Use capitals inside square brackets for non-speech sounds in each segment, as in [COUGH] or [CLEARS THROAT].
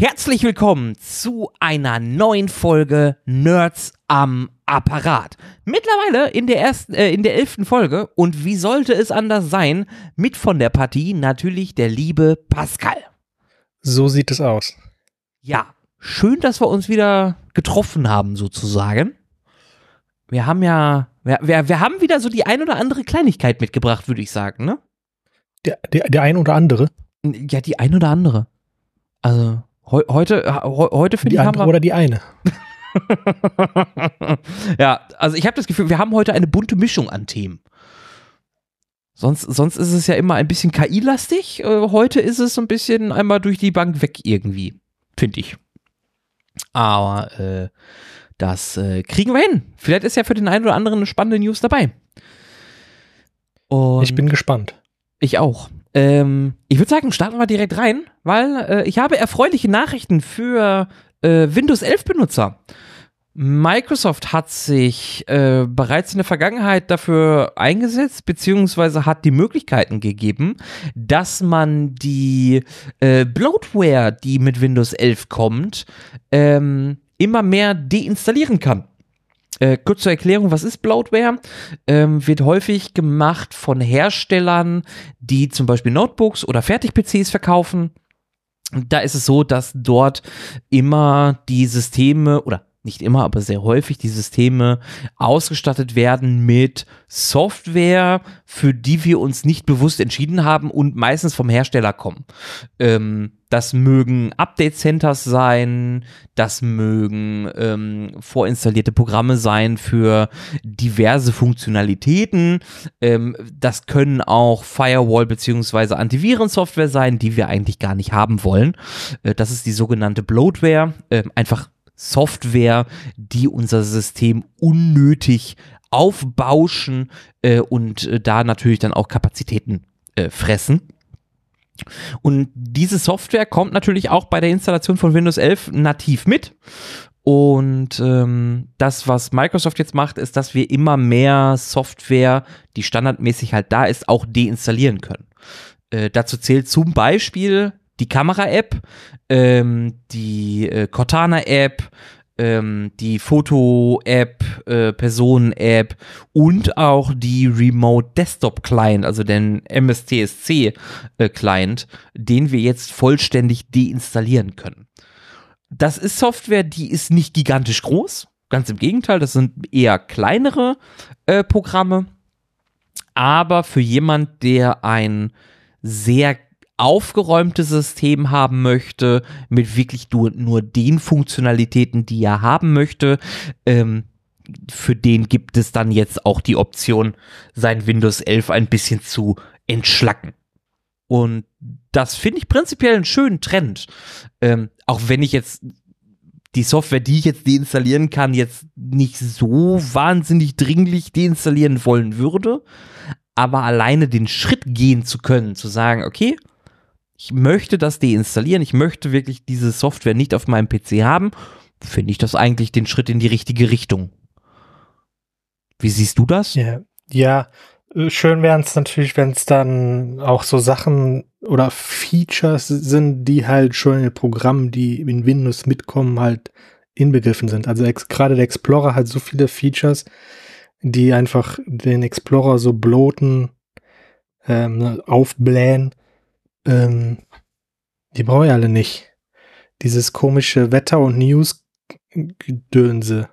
Herzlich willkommen zu einer neuen Folge Nerds am Apparat. Mittlerweile in der ersten, äh, in der elften Folge und wie sollte es anders sein? Mit von der Partie natürlich der liebe Pascal. So sieht es aus. Ja, schön, dass wir uns wieder getroffen haben sozusagen. Wir haben ja, wir, wir, wir haben wieder so die ein oder andere Kleinigkeit mitgebracht, würde ich sagen, ne? Der, der, der ein oder andere? Ja, die ein oder andere. Also, Heu heute, he heute finde ich. Die andere oder die eine. [LAUGHS] ja, also ich habe das Gefühl, wir haben heute eine bunte Mischung an Themen. Sonst, sonst ist es ja immer ein bisschen KI-lastig. Äh, heute ist es so ein bisschen einmal durch die Bank weg irgendwie, finde ich. Aber äh, das äh, kriegen wir hin. Vielleicht ist ja für den einen oder anderen eine spannende News dabei. Und ich bin gespannt. Ich auch. Ähm, ich würde sagen, starten wir direkt rein, weil äh, ich habe erfreuliche Nachrichten für äh, Windows 11 Benutzer. Microsoft hat sich äh, bereits in der Vergangenheit dafür eingesetzt, beziehungsweise hat die Möglichkeiten gegeben, dass man die äh, Bloatware, die mit Windows 11 kommt, ähm, immer mehr deinstallieren kann. Äh, kurz zur Erklärung, was ist Bloatware? Ähm, wird häufig gemacht von Herstellern, die zum Beispiel Notebooks oder Fertig-PCs verkaufen. Da ist es so, dass dort immer die Systeme oder nicht immer, aber sehr häufig die Systeme ausgestattet werden mit Software, für die wir uns nicht bewusst entschieden haben und meistens vom Hersteller kommen. Ähm, das mögen Update-Centers sein, das mögen ähm, vorinstallierte Programme sein für diverse Funktionalitäten. Ähm, das können auch Firewall- bzw. Antivirensoftware sein, die wir eigentlich gar nicht haben wollen. Äh, das ist die sogenannte Bloatware. Äh, einfach Software, die unser System unnötig aufbauschen äh, und äh, da natürlich dann auch Kapazitäten äh, fressen. Und diese Software kommt natürlich auch bei der Installation von Windows 11 nativ mit. Und ähm, das, was Microsoft jetzt macht, ist, dass wir immer mehr Software, die standardmäßig halt da ist, auch deinstallieren können. Äh, dazu zählt zum Beispiel die Kamera-App, ähm, die äh, Cortana-App, ähm, die Foto-App, äh, Personen-App und auch die Remote Desktop Client, also den MSTSC Client, den wir jetzt vollständig deinstallieren können. Das ist Software, die ist nicht gigantisch groß. Ganz im Gegenteil, das sind eher kleinere äh, Programme. Aber für jemand, der ein sehr aufgeräumtes System haben möchte, mit wirklich nur, nur den Funktionalitäten, die er haben möchte, ähm, für den gibt es dann jetzt auch die Option, sein Windows 11 ein bisschen zu entschlacken. Und das finde ich prinzipiell einen schönen Trend. Ähm, auch wenn ich jetzt die Software, die ich jetzt deinstallieren kann, jetzt nicht so wahnsinnig dringlich deinstallieren wollen würde. Aber alleine den Schritt gehen zu können, zu sagen, okay, ich möchte das deinstallieren, ich möchte wirklich diese Software nicht auf meinem PC haben, finde ich das eigentlich den Schritt in die richtige Richtung. Wie siehst du das? Ja, ja schön wären es natürlich, wenn es dann auch so Sachen oder Features sind, die halt schon in Programmen, die in Windows mitkommen, halt inbegriffen sind. Also gerade der Explorer hat so viele Features, die einfach den Explorer so bloten, ähm, ne, aufblähen, ähm, die brauche ich alle nicht. Dieses komische Wetter- und News-Gedönse.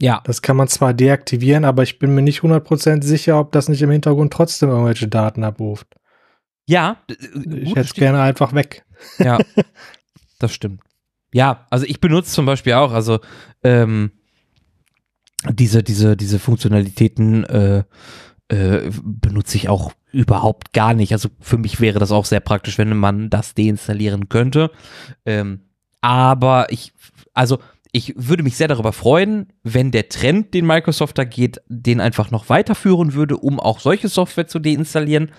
Ja. Das kann man zwar deaktivieren, aber ich bin mir nicht 100% sicher, ob das nicht im Hintergrund trotzdem irgendwelche Daten abruft. Ja. Ich hätte es gerne einfach weg. Ja. das stimmt. Ja, also ich benutze zum Beispiel auch, also ähm, diese, diese, diese Funktionalitäten äh, äh, benutze ich auch überhaupt gar nicht. Also für mich wäre das auch sehr praktisch, wenn man das deinstallieren könnte. Ähm, aber ich, also ich würde mich sehr darüber freuen, wenn der Trend, den Microsoft da geht, den einfach noch weiterführen würde, um auch solche Software zu deinstallieren.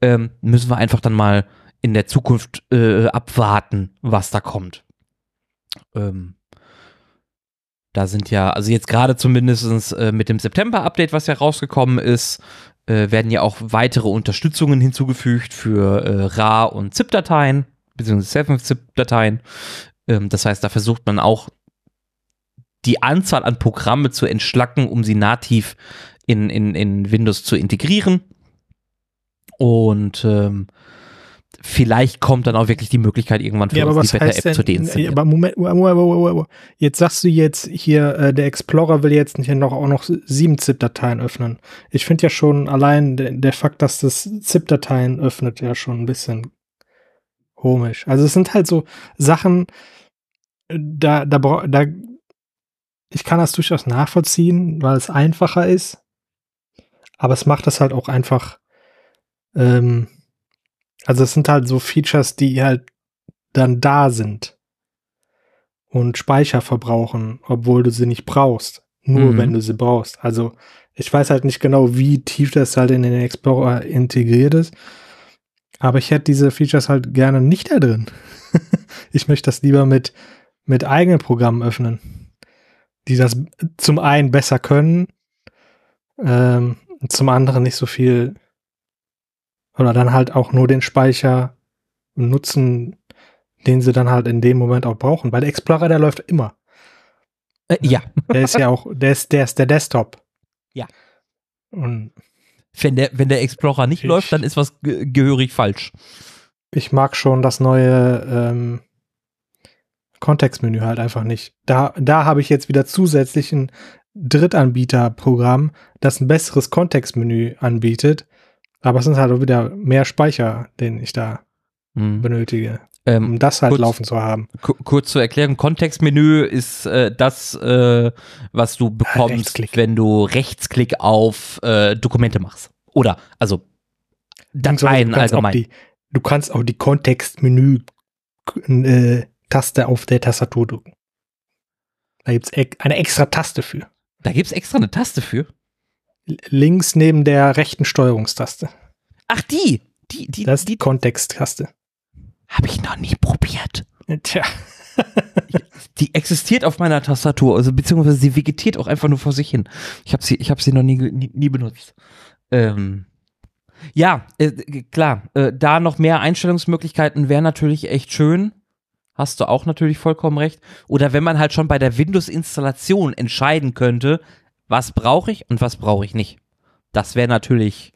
Ähm, müssen wir einfach dann mal in der Zukunft äh, abwarten, was da kommt. Ähm, da sind ja, also jetzt gerade zumindest äh, mit dem September-Update, was ja rausgekommen ist, äh, werden ja auch weitere Unterstützungen hinzugefügt für äh, RA- und ZIP-Dateien, beziehungsweise 7-ZIP-Dateien. Ähm, das heißt, da versucht man auch die Anzahl an Programme zu entschlacken, um sie nativ in, in, in Windows zu integrieren. Und ähm, vielleicht kommt dann auch wirklich die Möglichkeit irgendwann für ja, uns die Beta-App zu deinstallieren. Aber Moment, jetzt sagst du jetzt hier, äh, der Explorer will jetzt hier noch auch noch sieben ZIP-Dateien öffnen. Ich finde ja schon allein der, der Fakt, dass das ZIP-Dateien öffnet, ja schon ein bisschen komisch. Also es sind halt so Sachen, da, da, da, ich kann das durchaus nachvollziehen, weil es einfacher ist. Aber es macht das halt auch einfach, ähm, also es sind halt so Features, die halt dann da sind und Speicher verbrauchen, obwohl du sie nicht brauchst. Nur mhm. wenn du sie brauchst. Also ich weiß halt nicht genau, wie tief das halt in den Explorer integriert ist. Aber ich hätte diese Features halt gerne nicht da drin. [LAUGHS] ich möchte das lieber mit, mit eigenen Programmen öffnen, die das zum einen besser können, ähm, zum anderen nicht so viel oder dann halt auch nur den Speicher nutzen, den sie dann halt in dem Moment auch brauchen. Weil der Explorer, der läuft immer. Äh, ja. Der ist ja auch, der ist, der ist der Desktop. Ja. Und wenn der, wenn der Explorer nicht ich, läuft, dann ist was ge gehörig falsch. Ich mag schon das neue ähm, Kontextmenü halt einfach nicht. Da, da habe ich jetzt wieder zusätzlich ein Drittanbieterprogramm, das ein besseres Kontextmenü anbietet, aber es sind halt auch wieder mehr Speicher, den ich da hm. benötige. Ähm, um das halt kurz, laufen zu haben. Kurz zur Erklärung, Kontextmenü ist äh, das, äh, was du bekommst, wenn du Rechtsklick auf äh, Dokumente machst. Oder, also Dateien du allgemein. Die, du kannst auch die Kontextmenü-Taste äh, auf der Tastatur drücken. Da gibt es eine extra Taste für. Da gibt es extra eine Taste für? Links neben der rechten Steuerungstaste. Ach, die. Die, die, das ist die Kontexttaste. Habe ich noch nie probiert. Tja. die existiert auf meiner Tastatur, also beziehungsweise sie vegetiert auch einfach nur vor sich hin. Ich habe sie, ich habe sie noch nie, nie, nie benutzt. Ähm, ja, äh, klar, äh, da noch mehr Einstellungsmöglichkeiten wäre natürlich echt schön. Hast du auch natürlich vollkommen recht. Oder wenn man halt schon bei der Windows-Installation entscheiden könnte, was brauche ich und was brauche ich nicht. Das wäre natürlich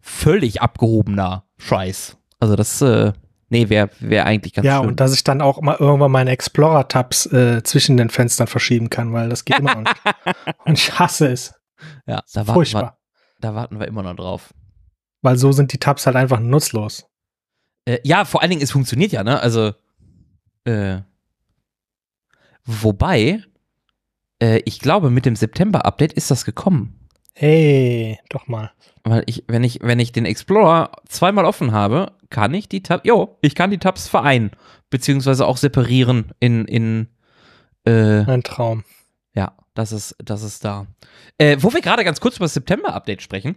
völlig abgehobener Scheiß. Also das, äh, nee, wäre wär eigentlich ganz ja, schön. Ja, und dass ich dann auch mal irgendwann meine Explorer-Tabs äh, zwischen den Fenstern verschieben kann, weil das geht immer noch nicht. [LAUGHS] Und ich hasse es. Ja, da warten, wir, da warten wir immer noch drauf. Weil so sind die Tabs halt einfach nutzlos. Äh, ja, vor allen Dingen, es funktioniert ja, ne? Also, äh, wobei, äh, ich glaube, mit dem September-Update ist das gekommen. Hey, doch mal. Weil ich, wenn ich, wenn ich den Explorer zweimal offen habe, kann ich die Tabs, jo, ich kann die Tabs vereinen, beziehungsweise auch separieren in, in, äh, Ein Traum. Ja, das ist, das ist da. Äh, wo wir gerade ganz kurz über das September-Update sprechen,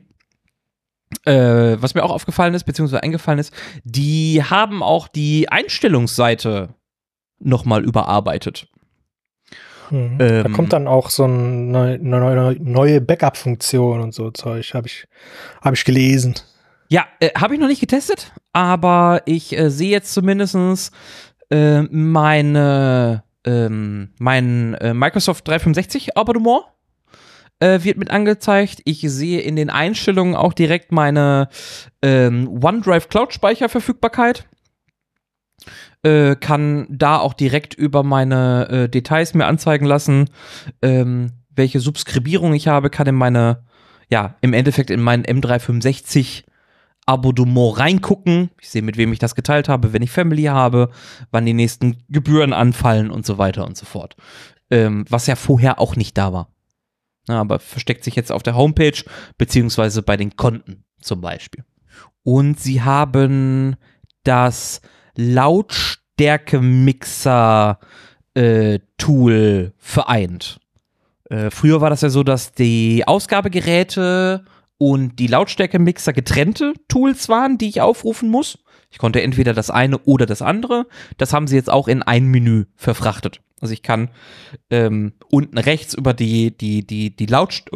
äh, was mir auch aufgefallen ist, beziehungsweise eingefallen ist, die haben auch die Einstellungsseite nochmal überarbeitet. Mhm. Ähm, da kommt dann auch so eine neue, neue Backup-Funktion und so Zeug, habe ich, hab ich gelesen. Ja, äh, habe ich noch nicht getestet, aber ich äh, sehe jetzt zumindest äh, meine, ähm, mein äh, Microsoft 365 Abonnement äh, wird mit angezeigt. Ich sehe in den Einstellungen auch direkt meine ähm, OneDrive Cloud Speicherverfügbarkeit äh, kann da auch direkt über meine äh, Details mir anzeigen lassen, ähm, welche Subskribierung ich habe, kann in meine, ja, im Endeffekt in meinen M365 Abonnement reingucken. Ich sehe, mit wem ich das geteilt habe, wenn ich Family habe, wann die nächsten Gebühren anfallen und so weiter und so fort. Ähm, was ja vorher auch nicht da war. Na, aber versteckt sich jetzt auf der Homepage, beziehungsweise bei den Konten zum Beispiel. Und sie haben das Lautstärke-Mixer-Tool äh, vereint. Äh, früher war das ja so, dass die Ausgabegeräte und die Lautstärke-Mixer getrennte Tools waren, die ich aufrufen muss. Ich konnte entweder das eine oder das andere. Das haben sie jetzt auch in ein Menü verfrachtet. Also ich kann ähm, unten rechts über die, die, die, die Lautst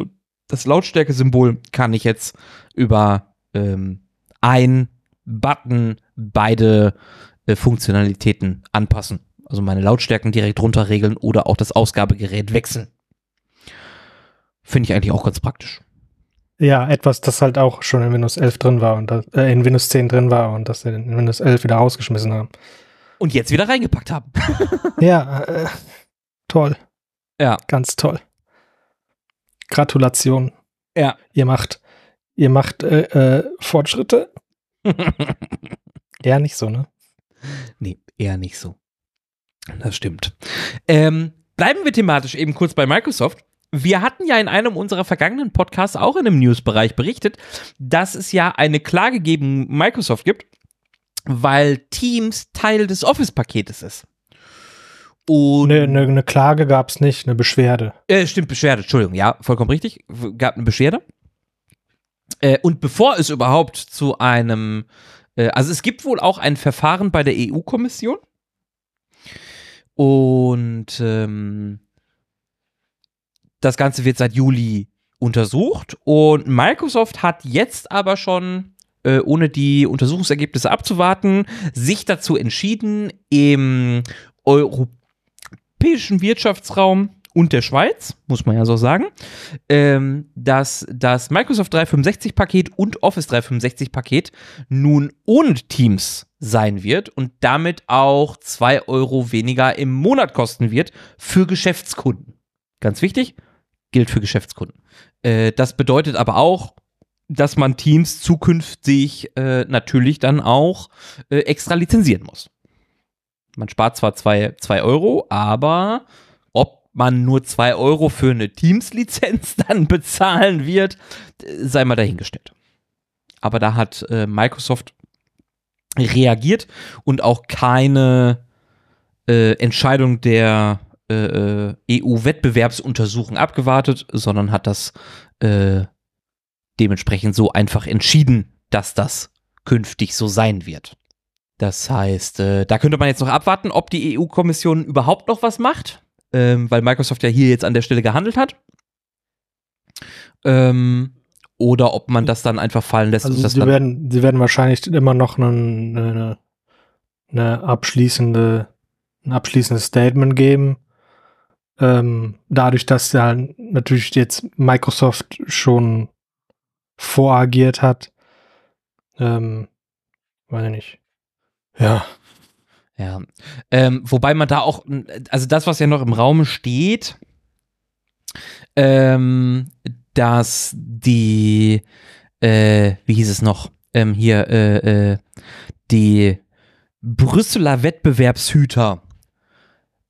das Lautstärke-Symbol kann ich jetzt über ähm, ein Button beide äh, Funktionalitäten anpassen. Also meine Lautstärken direkt runterregeln oder auch das Ausgabegerät wechseln. Finde ich eigentlich auch ganz praktisch. Ja, etwas, das halt auch schon in Windows 11 drin war und das, äh, in Windows 10 drin war und das in Windows 11 wieder rausgeschmissen haben. Und jetzt wieder reingepackt haben. [LAUGHS] ja, äh, toll. Ja. Ganz toll. Gratulation. Ja. Ihr macht, ihr macht äh, äh, Fortschritte. [LAUGHS] Eher nicht so, ne? Eher nicht so. Das stimmt. Ähm, bleiben wir thematisch eben kurz bei Microsoft. Wir hatten ja in einem unserer vergangenen Podcasts auch in einem Newsbereich berichtet, dass es ja eine Klage gegen Microsoft gibt, weil Teams Teil des Office-Paketes ist. Und eine, eine, eine Klage gab es nicht, eine Beschwerde. Äh, stimmt, Beschwerde, Entschuldigung, ja, vollkommen richtig. Gab eine Beschwerde. Äh, und bevor es überhaupt zu einem, also es gibt wohl auch ein Verfahren bei der EU-Kommission. Und ähm, das Ganze wird seit Juli untersucht und Microsoft hat jetzt aber schon, äh, ohne die Untersuchungsergebnisse abzuwarten, sich dazu entschieden, im europäischen Wirtschaftsraum und der Schweiz, muss man ja so sagen, ähm, dass das Microsoft 365-Paket und Office 365-Paket nun ohne Teams sein wird und damit auch 2 Euro weniger im Monat kosten wird für Geschäftskunden. Ganz wichtig, gilt für Geschäftskunden. Äh, das bedeutet aber auch, dass man Teams zukünftig äh, natürlich dann auch äh, extra lizenzieren muss. Man spart zwar 2 Euro, aber man nur 2 Euro für eine Teams-Lizenz [LAUGHS] dann bezahlen wird, sei mal dahingestellt. Aber da hat äh, Microsoft reagiert und auch keine äh, Entscheidung der äh, äh, EU-Wettbewerbsuntersuchung abgewartet, sondern hat das äh, dementsprechend so einfach entschieden, dass das künftig so sein wird. Das heißt, äh, da könnte man jetzt noch abwarten, ob die EU-Kommission überhaupt noch was macht, ähm, weil Microsoft ja hier jetzt an der Stelle gehandelt hat. Ähm, oder ob man das dann einfach fallen lässt. Also sie, werden, sie werden wahrscheinlich immer noch eine, eine, eine abschließende, ein abschließendes Statement geben ähm, dadurch, dass ja natürlich jetzt Microsoft schon voragiert hat, ähm, weiß ich nicht. Ja. Ja. Ähm, wobei man da auch, also das, was ja noch im Raum steht, ähm, dass die, äh, wie hieß es noch, ähm, hier, äh, äh, die Brüsseler Wettbewerbshüter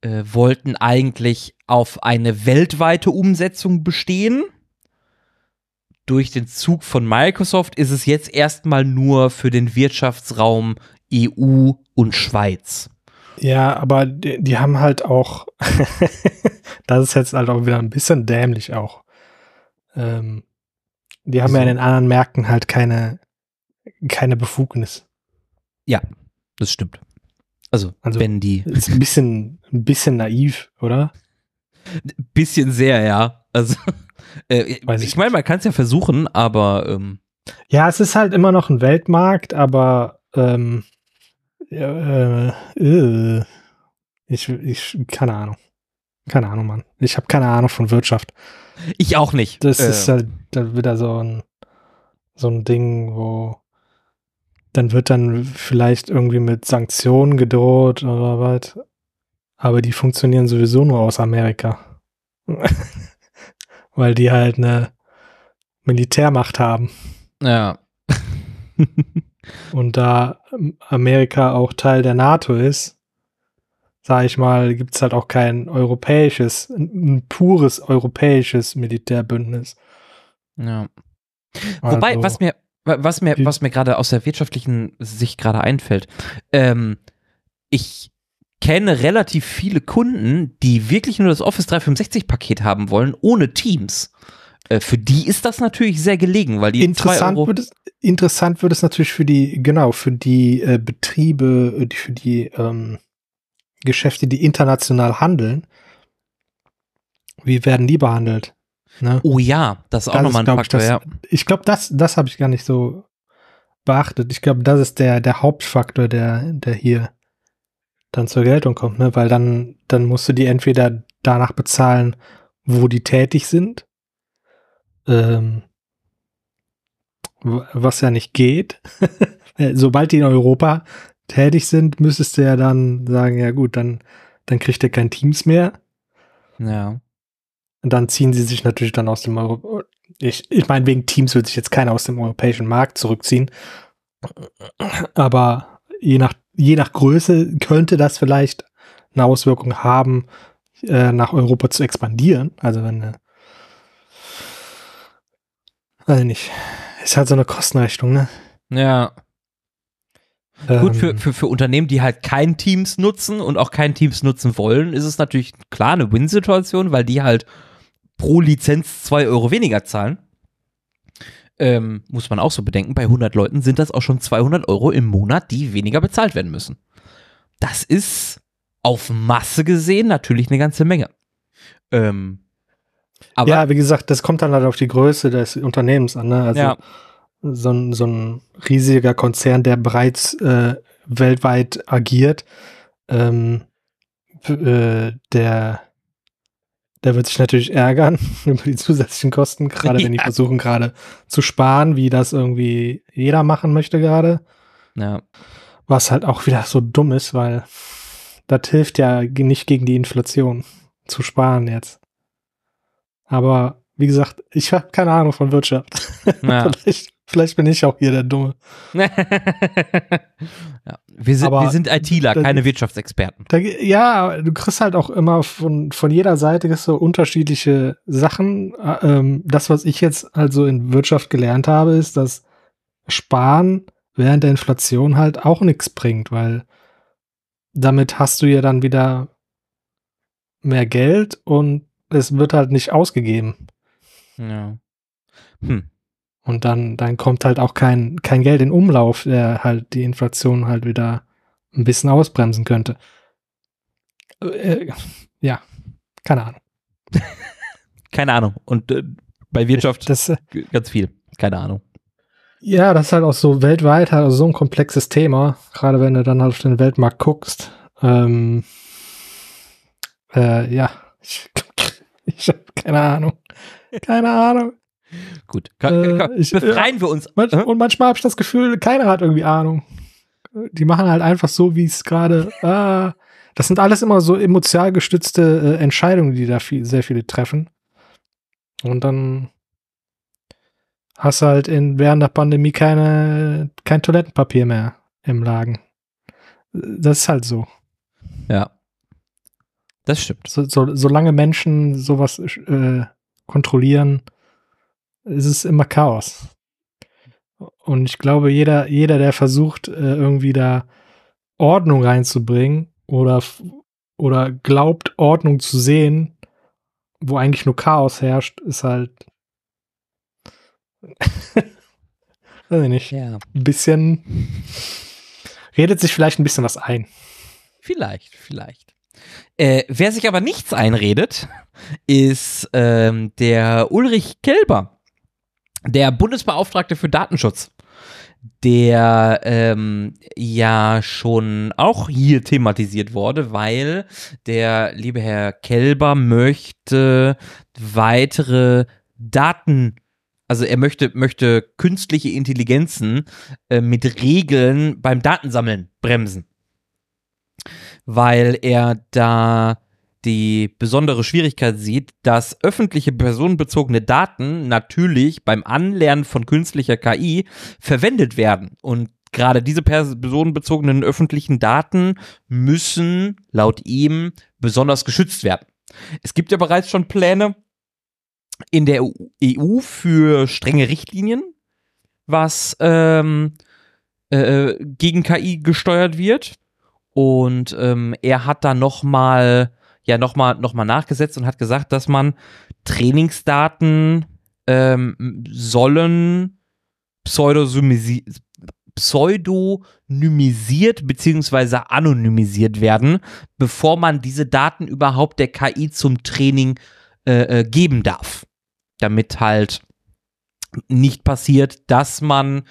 äh, wollten eigentlich auf eine weltweite Umsetzung bestehen. Durch den Zug von Microsoft ist es jetzt erstmal nur für den Wirtschaftsraum EU und Schweiz. Ja, aber die, die haben halt auch, [LAUGHS] das ist jetzt halt auch wieder ein bisschen dämlich auch. Ähm, die haben so. ja in den anderen Märkten halt keine, keine Befugnis. Ja, das stimmt. Also, also wenn die. [LAUGHS] Ist ein bisschen, ein bisschen naiv, oder? Bisschen sehr, ja. Also, äh, ich, ich meine, man kann es ja versuchen, aber. Ähm, ja, es ist halt immer noch ein Weltmarkt, aber ähm, äh, äh, ich, ich, keine Ahnung. Keine Ahnung, Mann. Ich habe keine Ahnung von Wirtschaft. Ich auch nicht. Das äh. ist halt dann wieder so ein, so ein Ding, wo dann wird dann vielleicht irgendwie mit Sanktionen gedroht oder was. Aber die funktionieren sowieso nur aus Amerika. [LAUGHS] Weil die halt eine Militärmacht haben. Ja. [LAUGHS] Und da Amerika auch Teil der NATO ist, sage ich mal, gibt es halt auch kein europäisches, ein pures europäisches Militärbündnis. Ja. Wobei, also, was mir was mir, was mir gerade aus der wirtschaftlichen Sicht gerade einfällt, ähm, ich kenne relativ viele Kunden, die wirklich nur das Office 365-Paket haben wollen, ohne Teams. Äh, für die ist das natürlich sehr gelegen, weil die interessant Euro wird es interessant wird es natürlich für die genau für die äh, Betriebe, äh, für die ähm, Geschäfte, die international handeln. Wie werden die behandelt? Ne? Oh ja, das ist auch nochmal ein Faktor, ich, das, ja. Ich glaube, das, das habe ich gar nicht so beachtet. Ich glaube, das ist der, der Hauptfaktor, der, der hier dann zur Geltung kommt, ne? Weil dann, dann musst du die entweder danach bezahlen, wo die tätig sind, ähm, was ja nicht geht. [LAUGHS] Sobald die in Europa tätig sind, müsstest du ja dann sagen, ja gut, dann, dann kriegt ihr kein Teams mehr. Ja. Und dann ziehen sie sich natürlich dann aus dem Euro. Ich, ich meine, wegen Teams wird sich jetzt keiner aus dem europäischen Markt zurückziehen. Aber je nach, je nach Größe könnte das vielleicht eine Auswirkung haben, äh, nach Europa zu expandieren. Also wenn eine, weiß ich nicht, ist halt so eine Kostenrechnung, ne? Ja. Ähm, Gut, für, für, für Unternehmen, die halt kein Teams nutzen und auch kein Teams nutzen wollen, ist es natürlich klar eine Win-Situation, weil die halt pro Lizenz zwei Euro weniger zahlen. Ähm, muss man auch so bedenken, bei 100 Leuten sind das auch schon 200 Euro im Monat, die weniger bezahlt werden müssen. Das ist auf Masse gesehen natürlich eine ganze Menge. Ähm, aber ja, wie gesagt, das kommt dann halt auf die Größe des Unternehmens an. Ne? Also Ja. so, ein, so ein riesiger Konzern, der bereits äh, weltweit agiert, ähm, äh, der, der wird sich natürlich ärgern [LAUGHS] über die zusätzlichen Kosten, gerade wenn die [LAUGHS] Ja. versuchen gerade zu sparen, wie das irgendwie jeder machen möchte gerade. ja, Was halt auch wieder so dumm ist, weil das hilft ja nicht gegen die Inflation zu sparen jetzt. Aber wie gesagt, ich habe keine Ahnung von Wirtschaft. [LAUGHS] ja. vielleicht, vielleicht bin ich auch hier der Dumme. [LAUGHS] ja. Wir sind, wir sind ITler, da- keine Wirtschaftsexperten. Da, ja, du kriegst halt auch immer von, von jeder Seite kriegst du unterschiedliche Sachen. Ä- Ähm, das, was ich jetzt also in Wirtschaft gelernt habe, ist, dass Sparen während der Inflation halt auch nichts bringt, weil damit hast du ja dann wieder mehr Geld und es wird halt nicht ausgegeben. Ja. Hm. Und dann, dann kommt halt auch kein, kein Geld in Umlauf, der halt die Inflation halt wieder ein bisschen ausbremsen könnte. Äh, ja, keine Ahnung. [LAUGHS] Keine Ahnung. Und äh, bei Wirtschaft Das, äh, ganz viel. Keine Ahnung. ja, das ist halt auch so weltweit halt so ein komplexes Thema, gerade wenn du dann halt auf den Weltmarkt guckst. Ähm, äh, ja, ich, ich habe keine Ahnung. Keine Ahnung. Gut. Ka- Äh, ka- ich- befreien wir uns. Manch? Und manchmal habe ich das Gefühl, keiner hat irgendwie Ahnung. Die machen halt einfach so, wie es gerade. [LAUGHS] Ah, das sind alles immer so emotional gestützte äh, Entscheidungen, die da viel, sehr viele treffen. Und dann hast du halt in, während der Pandemie keine, kein Toilettenpapier mehr im Laden. Das ist halt so. Ja. Das stimmt. so, so solange Menschen sowas äh, kontrollieren, ist es immer Chaos. Und ich glaube, jeder, jeder, der versucht, äh, irgendwie da Ordnung reinzubringen oder, oder glaubt, Ordnung zu sehen, wo eigentlich nur Chaos herrscht, ist halt [LAUGHS] weiß ich nicht, Ja. ein bisschen redet sich vielleicht ein bisschen was ein. Vielleicht, vielleicht. Äh, wer sich aber nichts einredet, ist ähm, der Ulrich Kelber, der Bundesbeauftragte für Datenschutz, der ähm, ja schon auch hier thematisiert wurde, weil der liebe Herr Kelber möchte weitere Daten also er möchte, möchte künstliche Intelligenzen äh, mit Regeln beim Datensammeln bremsen. Weil er da die besondere Schwierigkeit sieht, dass öffentliche personenbezogene Daten natürlich beim Anlernen von künstlicher KI verwendet werden. Und gerade diese personenbezogenen öffentlichen Daten müssen laut ihm besonders geschützt werden. Es gibt ja bereits schon Pläne, in der EU für strenge Richtlinien, was ähm, äh, gegen KI gesteuert wird. Und ähm, er hat da noch mal ja noch mal noch mal nachgesetzt und hat gesagt, dass man Trainingsdaten ähm, sollen pseudonymisiert beziehungsweise anonymisiert werden, bevor man diese Daten überhaupt der KI zum Training äh, äh, geben darf. Damit halt nicht passiert, dass man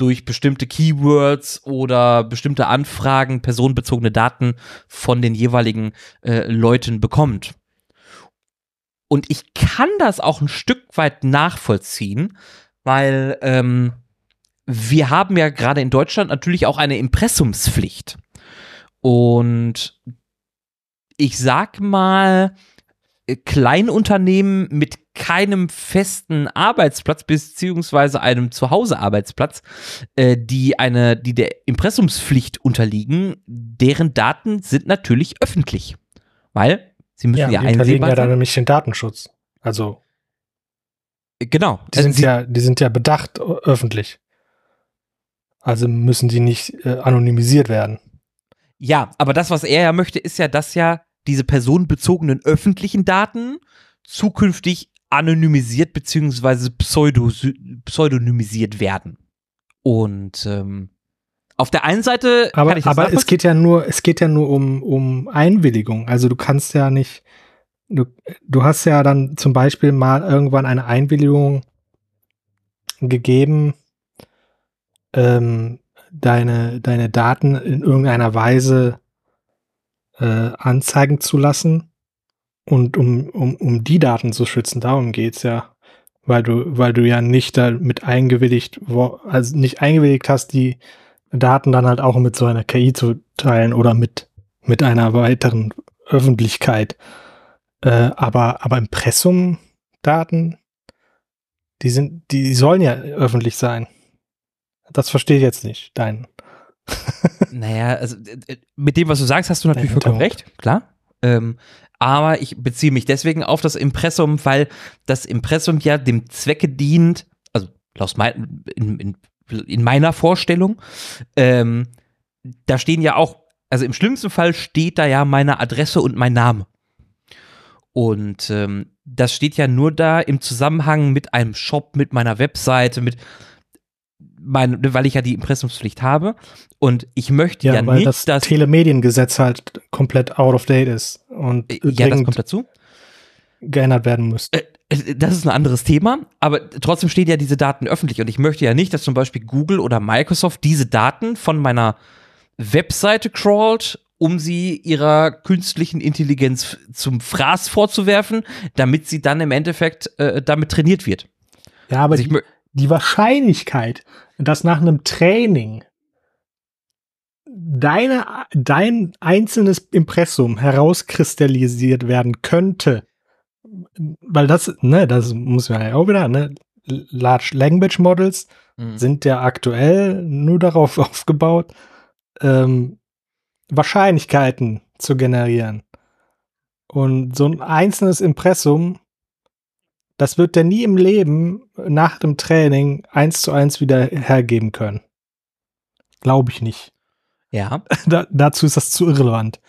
durch bestimmte Keywords oder bestimmte Anfragen personenbezogene Daten von den jeweiligen äh, Leuten bekommt. Und ich kann das auch ein Stück weit nachvollziehen, weil ähm, wir haben ja gerade in Deutschland natürlich auch eine Impressumspflicht. Und ich sag mal, Kleinunternehmen mit keinem festen Arbeitsplatz beziehungsweise einem Zuhause-Arbeitsplatz, äh, die eine, die der Impressumspflicht unterliegen, deren Daten sind natürlich öffentlich, weil sie müssen ja, ja die einsehbar ja dann nämlich den Datenschutz. Also genau, die sind ja, die sind ja bedacht öffentlich. Also müssen die nicht äh, anonymisiert werden. Ja, aber das, was er ja möchte, ist ja, dass ja diese personenbezogenen öffentlichen Daten zukünftig anonymisiert beziehungsweise pseudo, pseudonymisiert werden. Und ähm, auf der einen Seite aber, aber es geht ja nur es geht ja nur um um Einwilligung. Also du kannst ja nicht du du hast ja dann zum Beispiel mal irgendwann eine Einwilligung gegeben, ähm, deine deine Daten in irgendeiner Weise äh, anzeigen zu lassen und um, um, um die Daten zu schützen, darum geht's ja. Weil du, weil du ja nicht damit eingewilligt, also nicht eingewilligt hast, die Daten dann halt auch mit so einer KI zu teilen oder mit, mit einer weiteren Öffentlichkeit. Äh, aber, aber Impressum-Daten, die sind, die sollen ja öffentlich sein. Das verstehe ich jetzt nicht, dein. Naja, also mit dem, was du sagst, hast du natürlich vollkommen recht, klar. Ähm, aber ich beziehe mich deswegen auf das Impressum, weil das Impressum ja dem Zwecke dient, also aus mein, in, in, in meiner Vorstellung, ähm, da stehen ja auch, also im schlimmsten Fall steht da ja meine Adresse und mein Name. Und ähm, das steht ja nur da im Zusammenhang mit einem Shop, mit meiner Webseite, mit mein, weil ich ja die Impressumspflicht habe. Und ich möchte ja, ja weil nicht, das dass. Telemediengesetz halt komplett out of date ist. Und äh, ja, das kommt dazu. Geändert werden muss. Äh, äh, das ist ein anderes Thema, aber trotzdem stehen ja diese Daten öffentlich. Und ich möchte ja nicht, dass zum Beispiel Google oder Microsoft diese Daten von meiner Webseite crawlt, um sie ihrer künstlichen Intelligenz zum Fraß vorzuwerfen, damit sie dann im Endeffekt äh, damit trainiert wird. Ja, aber also die, die Wahrscheinlichkeit, dass nach einem Training deine, dein einzelnes Impressum herauskristallisiert werden könnte, weil das, ne, das muss man ja auch wieder, ne, Large Language Models mhm. sind ja aktuell nur darauf [LAUGHS] aufgebaut, ähm, Wahrscheinlichkeiten zu generieren. Und so ein einzelnes Impressum das wird er nie im Leben nach dem Training eins zu eins wieder hergeben können. Glaube ich nicht. Ja. [LAUGHS] Da, dazu ist das zu irrelevant.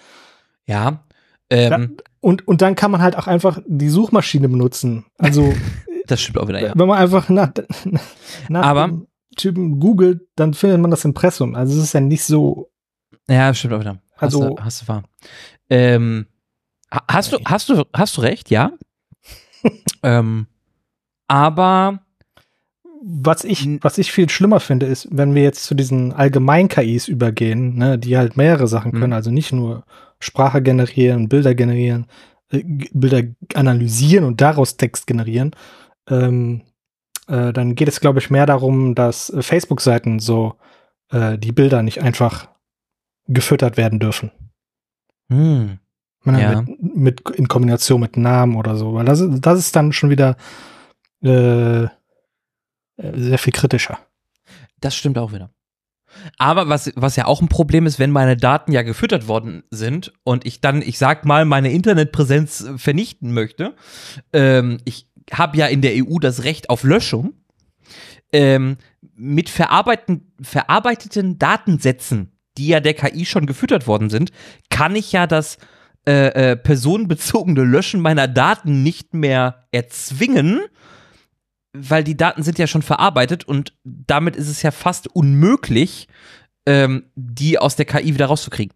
Ja. Ähm, da, und, und dann kann man halt auch einfach die Suchmaschine benutzen. Also. [LAUGHS] das stimmt auch wieder, ja. Wenn man einfach nach, nach Aber, dem Typen googelt, dann findet man das Impressum. Also es ist ja nicht so. Ja, das stimmt auch wieder. Hast also, du, hast du wahr. Ähm, hast du, hast du, hast du recht, ja? Ähm, aber was ich, was ich viel schlimmer finde, ist, wenn wir jetzt zu diesen Allgemein-KIs übergehen, ne, die halt mehrere Sachen können, mhm. also nicht nur Sprache generieren, Bilder generieren, äh, Bilder analysieren und daraus Text generieren, ähm, äh, dann geht es, glaube ich, mehr darum, dass äh, Facebook-Seiten so äh, die Bilder nicht einfach gefüttert werden dürfen. Mhm. Ja. Mit, mit, in Kombination mit Namen oder so. Weil das, das ist dann schon wieder äh, sehr viel kritischer. Das stimmt auch wieder. Aber was, was ja auch ein Problem ist, wenn meine Daten ja gefüttert worden sind und ich dann, ich sag mal, meine Internetpräsenz vernichten möchte, ähm, ich habe ja in der EU das Recht auf Löschung, ähm, mit verarbeiteten, verarbeiteten Datensätzen, die ja der KI schon gefüttert worden sind, kann ich ja das äh, äh, personenbezogene Löschen meiner Daten nicht mehr erzwingen, weil die Daten sind ja schon verarbeitet und damit ist es ja fast unmöglich, ähm, die aus der KI wieder rauszukriegen.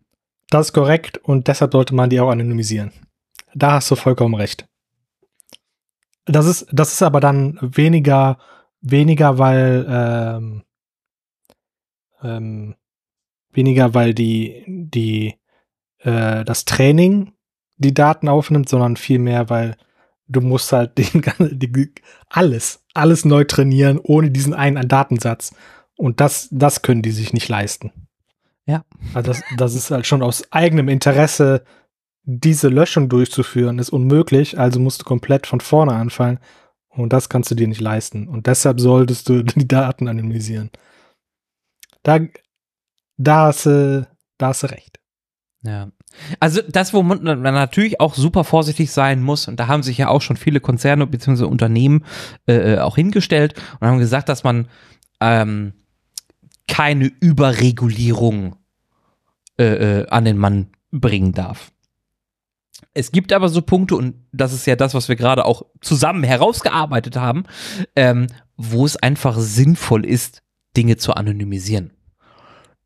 Das ist korrekt und deshalb sollte man die auch anonymisieren. Da hast du vollkommen recht. Das ist, das ist aber dann weniger, weniger, weil, ähm, ähm, weniger, weil die, die, äh, das Training die Daten aufnimmt, sondern vielmehr, weil du musst halt [LAUGHS] den, die, alles, alles neu trainieren, ohne diesen einen Datensatz. Und das, das können die sich nicht leisten. Ja. Also das, das ist halt schon aus eigenem Interesse, diese Löschung durchzuführen, ist unmöglich. Also musst du komplett von vorne anfangen. Und das kannst du dir nicht leisten. Und deshalb solltest du [LAUGHS] die Daten anonymisieren. Da, da hast du, da hast du recht. Ja. Also das, wo man natürlich auch super vorsichtig sein muss, und da haben sich ja auch schon viele Konzerne bzw. Unternehmen äh, äh, auch hingestellt und haben gesagt, dass man ähm, keine Überregulierung äh, äh, an den Mann bringen darf. Es gibt aber so Punkte, und das ist ja das, was wir gerade auch zusammen herausgearbeitet haben, ähm, wo es einfach sinnvoll ist, Dinge zu anonymisieren.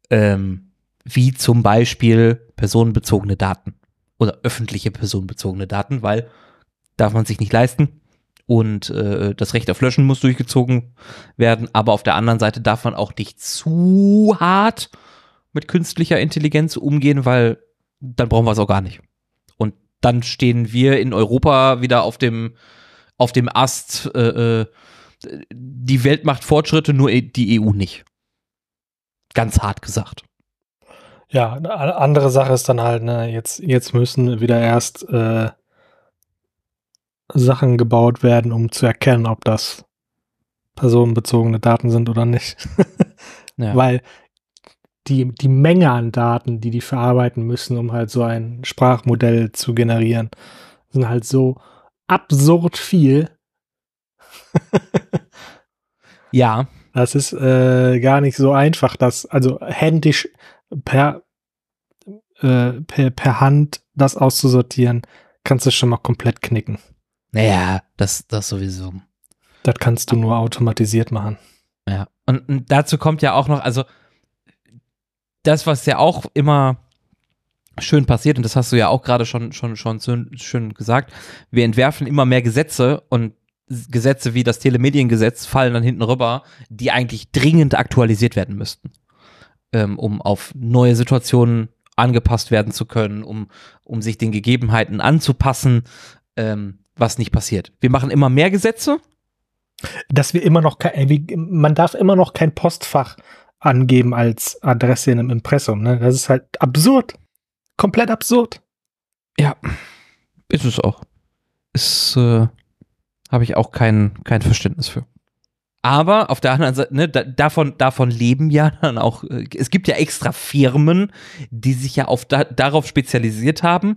Ähm, wie zum Beispiel personenbezogene Daten oder öffentliche personenbezogene Daten, weil darf man sich nicht leisten und äh, das Recht auf Löschen muss durchgezogen werden, aber auf der anderen Seite darf man auch nicht zu hart mit künstlicher Intelligenz umgehen, weil dann brauchen wir es auch gar nicht. Und dann stehen wir in Europa wieder auf dem auf dem Ast, äh, äh die Welt macht Fortschritte, nur die EU nicht. Ganz hart gesagt. Ja, eine andere Sache ist dann halt, ne, jetzt, jetzt müssen wieder erst äh, Sachen gebaut werden, um zu erkennen, ob das personenbezogene Daten sind oder nicht. [LAUGHS] ja. Weil die, die Menge an Daten, die die verarbeiten müssen, um halt so ein Sprachmodell zu generieren, sind halt so absurd viel. [LAUGHS] ja. Das ist äh, gar nicht so einfach, das also händisch per, äh, per, per Hand das auszusortieren, kannst du schon mal komplett knicken. Naja, das, das sowieso. Das kannst du nur automatisiert machen. Ja. Und, und dazu kommt ja auch noch, also das, was ja auch immer schön passiert, und das hast du ja auch gerade schon, schon, schon schön gesagt, wir entwerfen immer mehr Gesetze und Gesetze wie das Telemediengesetz fallen dann hinten rüber, die eigentlich dringend aktualisiert werden müssten ähm, um auf neue Situationen angepasst werden zu können, um, um sich den Gegebenheiten anzupassen, ähm, was nicht passiert. Wir machen immer mehr Gesetze. Dass wir immer noch kein, man darf immer noch kein Postfach angeben als Adresse in einem Impressum. Ne? Das ist halt absurd. Komplett absurd. Ja, ist es auch. Ist, äh, habe ich auch kein, kein Verständnis für. Aber auf der anderen Seite, ne, da, davon, davon leben ja dann auch, äh, es gibt ja extra Firmen, die sich ja auf da, darauf spezialisiert haben,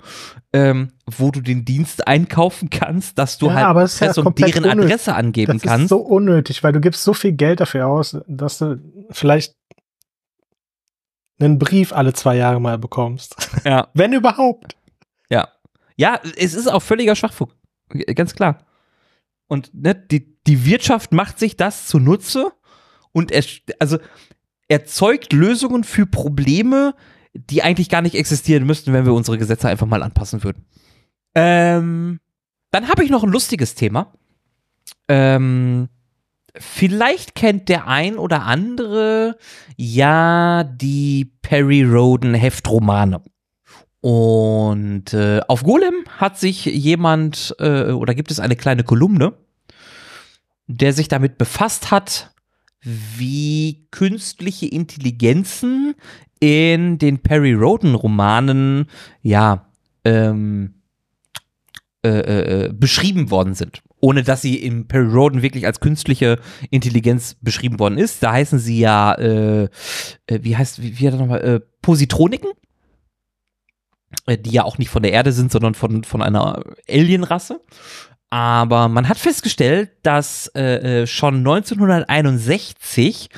ähm, wo du den Dienst einkaufen kannst, dass du ja, halt aber ja und deren unnötig. Adresse angeben das kannst. Das ist so unnötig, weil du gibst so viel Geld dafür aus, dass du vielleicht einen Brief alle zwei Jahre mal bekommst. Ja. [LAUGHS] Wenn überhaupt. Ja. Ja, es ist auch völliger Schwachfug. Ganz klar. Und ne, die, die Wirtschaft macht sich das zunutze und er, also erzeugt Lösungen für Probleme, die eigentlich gar nicht existieren müssten, wenn wir unsere Gesetze einfach mal anpassen würden. Ähm, dann habe ich noch ein lustiges Thema. Ähm, vielleicht kennt der ein oder andere ja die Perry Roden Heftromane. Und äh, auf Golem hat sich jemand äh, oder gibt es eine kleine Kolumne, der sich damit befasst hat, wie künstliche Intelligenzen in den Perry Roden Romanen ja ähm, äh, äh, äh, beschrieben worden sind. Ohne dass sie im Perry Roden wirklich als künstliche Intelligenz beschrieben worden ist. Da heißen sie ja, äh, äh wie heißt, wie, wie hat er nochmal, äh, Positroniken? Äh, die ja auch nicht von der Erde sind, sondern von, von einer Alienrasse. Aber man hat festgestellt, dass äh, äh schon 1961,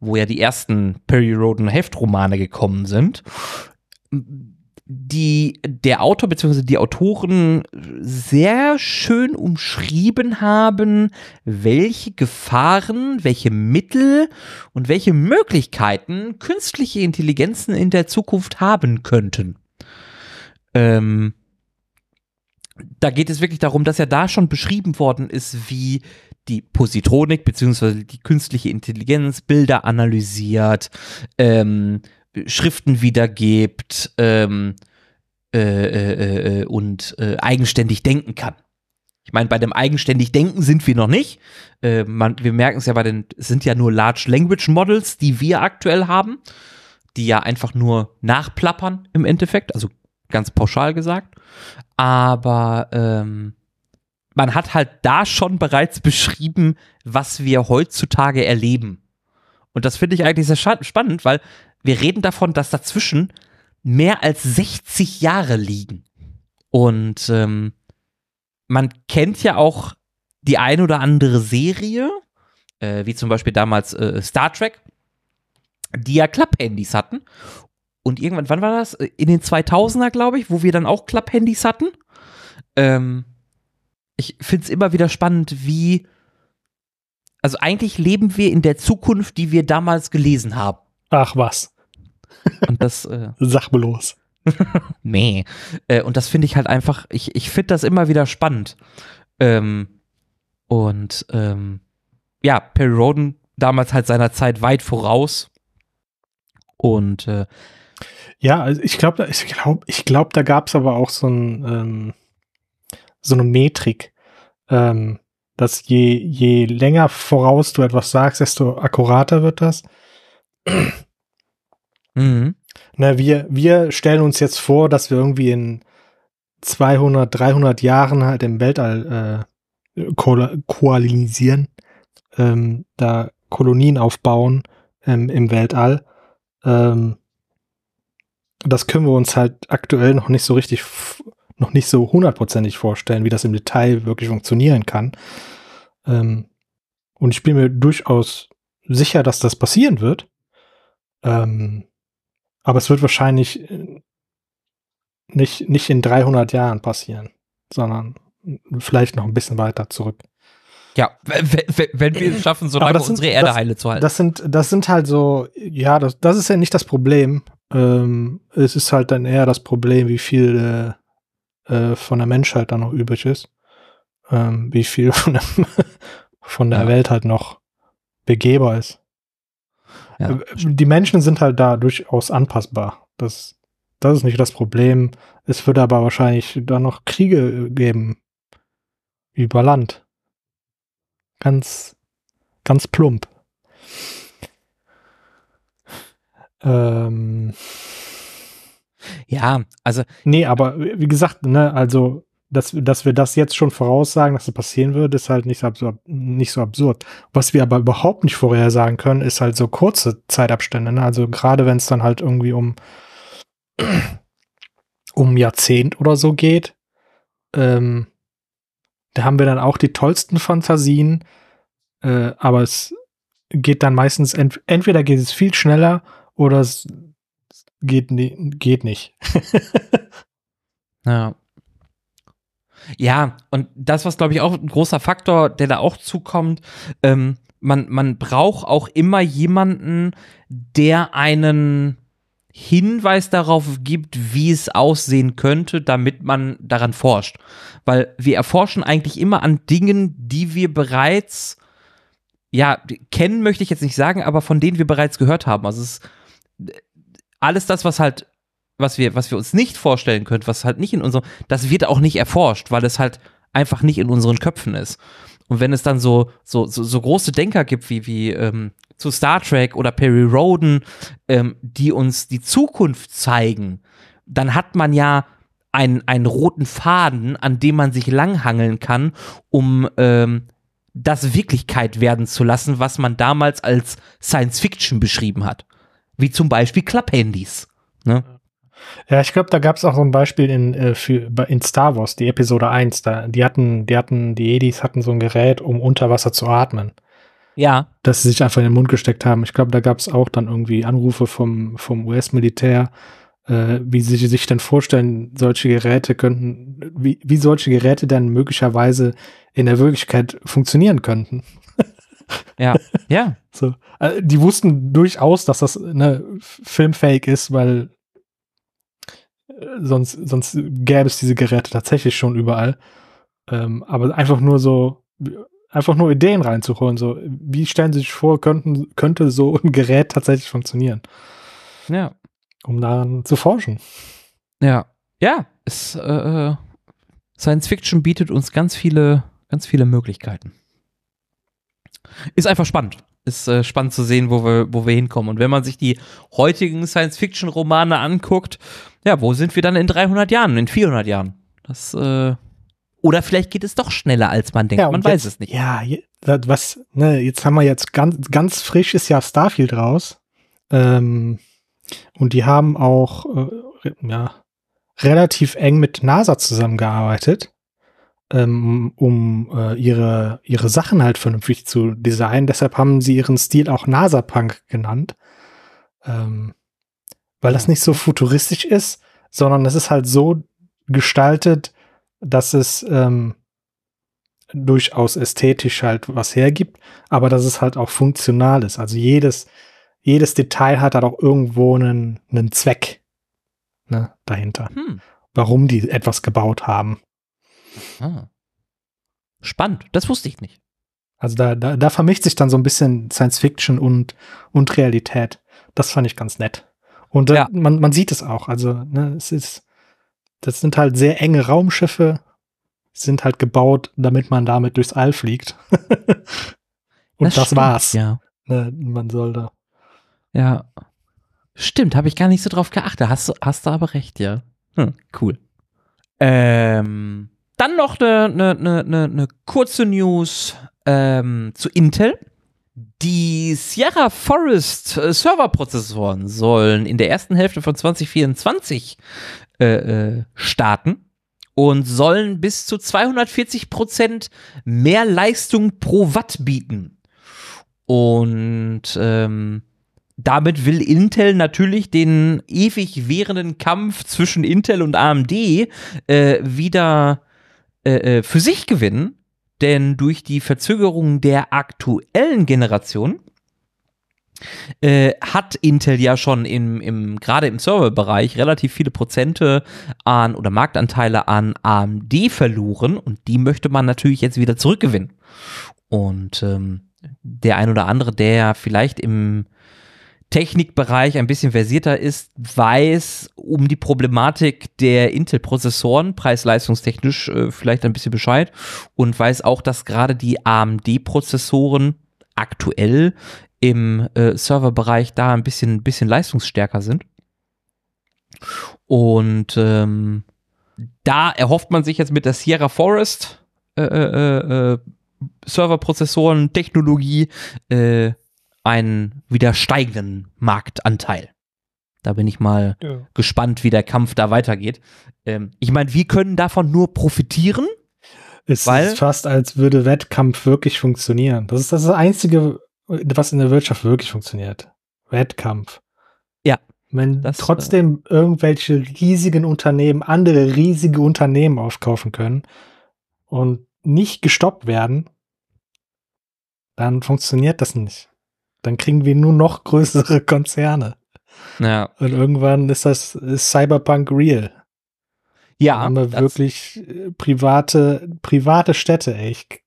wo ja die ersten Perry Roden Heftromane gekommen sind, die der Autor bzw. die Autoren sehr schön umschrieben haben, welche Gefahren, welche Mittel und welche Möglichkeiten künstliche Intelligenzen in der Zukunft haben könnten. Ähm, da geht es wirklich darum, dass ja da schon beschrieben worden ist, wie die Positronik beziehungsweise die künstliche Intelligenz Bilder analysiert, ähm, Schriften wiedergibt ähm, äh, äh, äh, und äh, eigenständig denken kann. Ich meine, bei dem eigenständig Denken sind wir noch nicht. Äh, man, wir merken es ja bei den, es sind ja nur Large Language Models, die wir aktuell haben, die ja einfach nur nachplappern im Endeffekt, also ganz pauschal gesagt. Aber ähm, man hat halt da schon bereits beschrieben, was wir heutzutage erleben. Und das finde ich eigentlich sehr spannend, weil wir reden davon, dass dazwischen mehr als 60 Jahre liegen. Und ähm, man kennt ja auch die ein oder andere Serie, äh, wie zum Beispiel damals äh, Star Trek, die ja Klapphandys hatten. Und irgendwann, wann war das? In den 2000er, glaube ich, wo wir dann auch Klapphandys hatten. Ähm, ich finde es immer wieder spannend, wie. Also eigentlich leben wir in der Zukunft, die wir damals gelesen haben. Ach was. Und das. Äh, [LAUGHS] Sag bloß. [LAUGHS] nee. Äh, und das finde ich halt einfach, ich, ich finde das immer wieder spannend. Ähm, und ähm, ja, Perry Roden damals halt seiner Zeit weit voraus. Und äh, ja, also ich glaube, ich glaube, ich glaube, da gab es aber auch so ein ähm, so eine Metrik, ähm, dass je je länger voraus du etwas sagst, desto akkurater wird das. Mhm. Na, wir, wir stellen uns jetzt vor, dass wir irgendwie in 200, 300 Jahren halt im Weltall äh, ko koalisieren, ähm, da Kolonien aufbauen ähm, im Weltall. Ähm, das können wir uns halt aktuell noch nicht so richtig, noch nicht so hundertprozentig vorstellen, wie das im Detail wirklich funktionieren kann. Ähm, und ich bin mir durchaus sicher, dass das passieren wird. Ähm, aber es wird wahrscheinlich äh, nicht, nicht in 300 Jahren passieren, sondern vielleicht noch ein bisschen weiter zurück. Ja, wenn wir es schaffen, so lange unsere Erde das, heile zu halten. Das sind, das sind halt so, ja, das, das ist ja nicht das Problem. Ähm, es ist halt dann eher das Problem, wie viel äh, äh, von der Menschheit da noch übrig ist. Ähm, wie viel [LAUGHS] von der, von der ja. Welt halt noch begehbar ist. Ja. Äh, die Menschen sind halt da durchaus anpassbar. Das, das ist nicht das Problem. Es wird aber wahrscheinlich da noch Kriege geben. Über Land. Ganz, ganz plump. Ähm, ja, also. Nee, aber wie gesagt, ne, also dass, dass wir das jetzt schon voraussagen, dass das passieren wird, ist halt nicht so, absurd, nicht so absurd. Was wir aber überhaupt nicht vorhersagen können, ist halt so kurze Zeitabstände. Ne? Also gerade wenn es dann halt irgendwie um um Jahrzehnt oder so geht, ähm, da haben wir dann auch die tollsten Fantasien, äh, aber es geht dann meistens ent entweder geht es viel schneller oder es geht, geht nicht. [LAUGHS] ja. Ja, und das, was glaube ich auch ein großer Faktor, der da auch zukommt, ähm, man, man braucht auch immer jemanden, der einen Hinweis darauf gibt, wie es aussehen könnte, damit man daran forscht. Weil wir erforschen eigentlich immer an Dingen, die wir bereits, ja, kennen möchte ich jetzt nicht sagen, aber von denen wir bereits gehört haben. Also es ist alles das, was halt was wir, was wir uns nicht vorstellen können, was halt nicht in unserem, das wird auch nicht erforscht, weil es halt einfach nicht in unseren Köpfen ist. Und wenn es dann so, so, so, so große Denker gibt wie, wie ähm, zu Star Trek oder Perry Roden, ähm, die uns die Zukunft zeigen, dann hat man ja einen, einen roten Faden, an dem man sich langhangeln kann, um ähm, das Wirklichkeit werden zu lassen, was man damals als Science Fiction beschrieben hat. Wie zum Beispiel Klapphandys. Ne? Ja, ich glaube, da gab es auch so ein Beispiel in, äh, für, in Star Wars, die Episode 1. Da, die hatten, die hatten, die Edis hatten so ein Gerät, um unter Wasser zu atmen. Ja. Dass sie sich einfach in den Mund gesteckt haben. Ich glaube, da gab es auch dann irgendwie Anrufe vom, vom US-Militär, äh, wie sie sich denn vorstellen, solche Geräte könnten, wie, wie solche Geräte dann möglicherweise in der Wirklichkeit funktionieren könnten. ja, [LAUGHS] ja. So, also die wussten durchaus, dass das eine filmfähig ist, weil sonst, sonst gäbe es diese Geräte tatsächlich schon überall. Ähm, aber einfach nur so, einfach nur Ideen reinzuholen. So, wie stellen Sie sich vor, könnten, könnte so [LAUGHS] ein Gerät tatsächlich funktionieren? Ja. Um daran zu forschen. Ja. Ja, es, äh, äh, Science Fiction bietet uns ganz viele, ganz viele Möglichkeiten. Ist einfach spannend. Ist äh, spannend zu sehen, wo wir, wo wir hinkommen. Und wenn man sich die heutigen Science-Fiction-Romane anguckt, ja, wo sind wir dann in 300 Jahren, in 400 Jahren? Das, äh, oder vielleicht geht es doch schneller, als man denkt. Ja, man und weiß jetzt- es nicht. Ja, was, ne, jetzt haben wir jetzt ganz, ganz frisch ist ja Starfield raus. Ähm, und die haben auch, äh, ja, relativ eng mit NASA zusammengearbeitet, ähm, um äh, ihre, ihre Sachen halt vernünftig zu designen. Deshalb haben sie ihren Stil auch NASA-Punk genannt. Ähm, weil das nicht so futuristisch ist, sondern es ist halt so gestaltet, dass es ähm, durchaus ästhetisch halt was hergibt, aber dass es halt auch funktional ist. Also jedes, jedes Detail hat halt auch irgendwo einen, einen Zweck ne, dahinter, Hm. warum die etwas gebaut haben. Ah. Spannend. Das wusste ich nicht. Also da, da, da vermischt sich dann so ein bisschen Science Fiction und, und Realität. Das fand ich ganz nett. Und Ja. man, man sieht es auch. Also, ne, es ist, das sind halt sehr enge Raumschiffe, sind halt gebaut, damit man damit durchs All fliegt. [LAUGHS] und das, stimmt, war's. Ja. Ne, man soll da. Ja. Stimmt, habe ich gar nicht so drauf geachtet. Hast, du- hast du aber recht, ja. Hm, cool. Ähm, dann noch eine ne, ne, ne, ne kurze News ähm, zu Intel. Die Sierra Forest äh, Serverprozessoren sollen in der ersten Hälfte von 2024 äh, äh, starten und sollen bis zu 240 Prozent mehr Leistung pro Watt bieten. Und ähm, damit will Intel natürlich den ewig währenden Kampf zwischen Intel und AMD äh, wieder äh, äh, für sich gewinnen. Denn durch die Verzögerung der aktuellen Generation äh, hat Intel ja schon im, im gerade im Serverbereich relativ viele Prozente an oder Marktanteile an AMD verloren und die möchte man natürlich jetzt wieder zurückgewinnen. Und ähm, der ein oder andere, der vielleicht im Technikbereich ein bisschen versierter ist, weiß um die Problematik der Intel-Prozessoren, preis-leistungstechnisch äh, vielleicht ein bisschen Bescheid und weiß auch, dass gerade die AMD-Prozessoren aktuell im äh, Serverbereich da ein bisschen, bisschen leistungsstärker sind. Und ähm, da erhofft man sich jetzt mit der Sierra Forest äh, äh, äh, Serverprozessoren, Technologie, äh, einen wieder steigenden Marktanteil. Da bin ich mal gespannt, wie der Kampf da weitergeht. Ähm, ich meine, wir können davon nur profitieren. Es Weil- ist fast, als würde Wettkampf wirklich funktionieren. Das ist das Einzige, was in der Wirtschaft wirklich funktioniert. Wettkampf. Ja, Wenn das, trotzdem irgendwelche riesigen Unternehmen andere riesige Unternehmen aufkaufen können und nicht gestoppt werden, dann funktioniert das nicht. Dann kriegen wir nur noch größere [LAUGHS] Konzerne. Ja, Und irgendwann ist das ist Cyberpunk real. ja Dann haben wir wirklich äh, private, private Städte, ey. Ich k-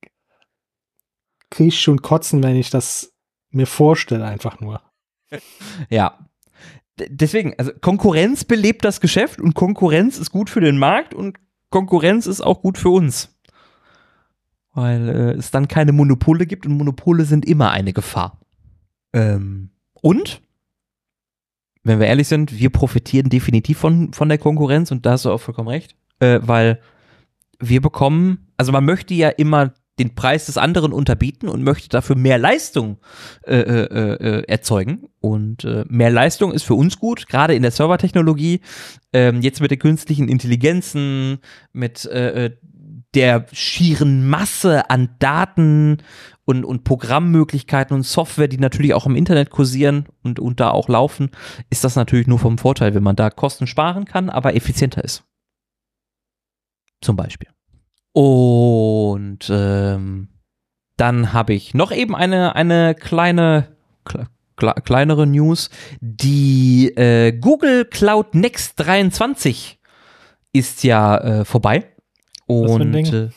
krieg schon Kotzen, wenn ich das mir vorstelle, einfach nur. [LAUGHS] Ja. D deswegen, also Konkurrenz belebt das Geschäft und Konkurrenz ist gut für den Markt und Konkurrenz ist auch gut für uns. Weil äh, es dann keine Monopole gibt und Monopole sind immer eine Gefahr. Ähm, und, wenn wir ehrlich sind, wir profitieren definitiv von, von der Konkurrenz und da hast du auch vollkommen recht, äh, weil wir bekommen, also man möchte ja immer den Preis des anderen unterbieten und möchte dafür mehr Leistung äh, äh, äh, erzeugen. Und äh, mehr Leistung ist für uns gut, gerade in der Servertechnologie. Ähm, jetzt mit den künstlichen Intelligenzen, mit äh, äh, der schieren Masse an Daten und, und Programmmöglichkeiten und Software, die natürlich auch im Internet kursieren und, und da auch laufen, ist das natürlich nur vom Vorteil, wenn man da Kosten sparen kann, aber effizienter ist. Zum Beispiel. Und ähm, dann habe ich noch eben eine, eine kleine, kle kle kleinere News. Die äh, Google Cloud Next 23 ist ja äh, vorbei. Und äh,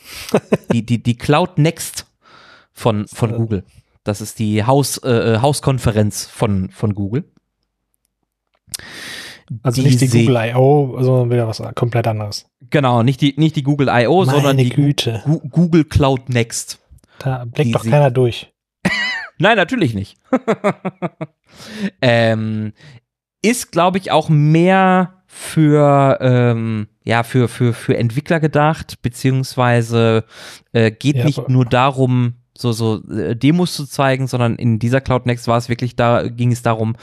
die, die, die Cloud Next von, von So. Google. Das ist die Haus, äh, Hauskonferenz von, von Google. Also nicht die Google I.O., sondern wieder was komplett anderes. Genau, nicht die, nicht die Google I.O., sondern die Güte. Google Cloud Next. Da blickt die doch keiner durch. [LAUGHS] Nein, natürlich nicht. [LAUGHS] ähm, ist, glaube ich, auch mehr für, ähm, ja, für, für, für Entwickler gedacht, beziehungsweise äh, geht Ja, nicht nur darum, so, so äh, Demos zu zeigen, sondern in dieser Cloud Next war es wirklich da, ging es darum,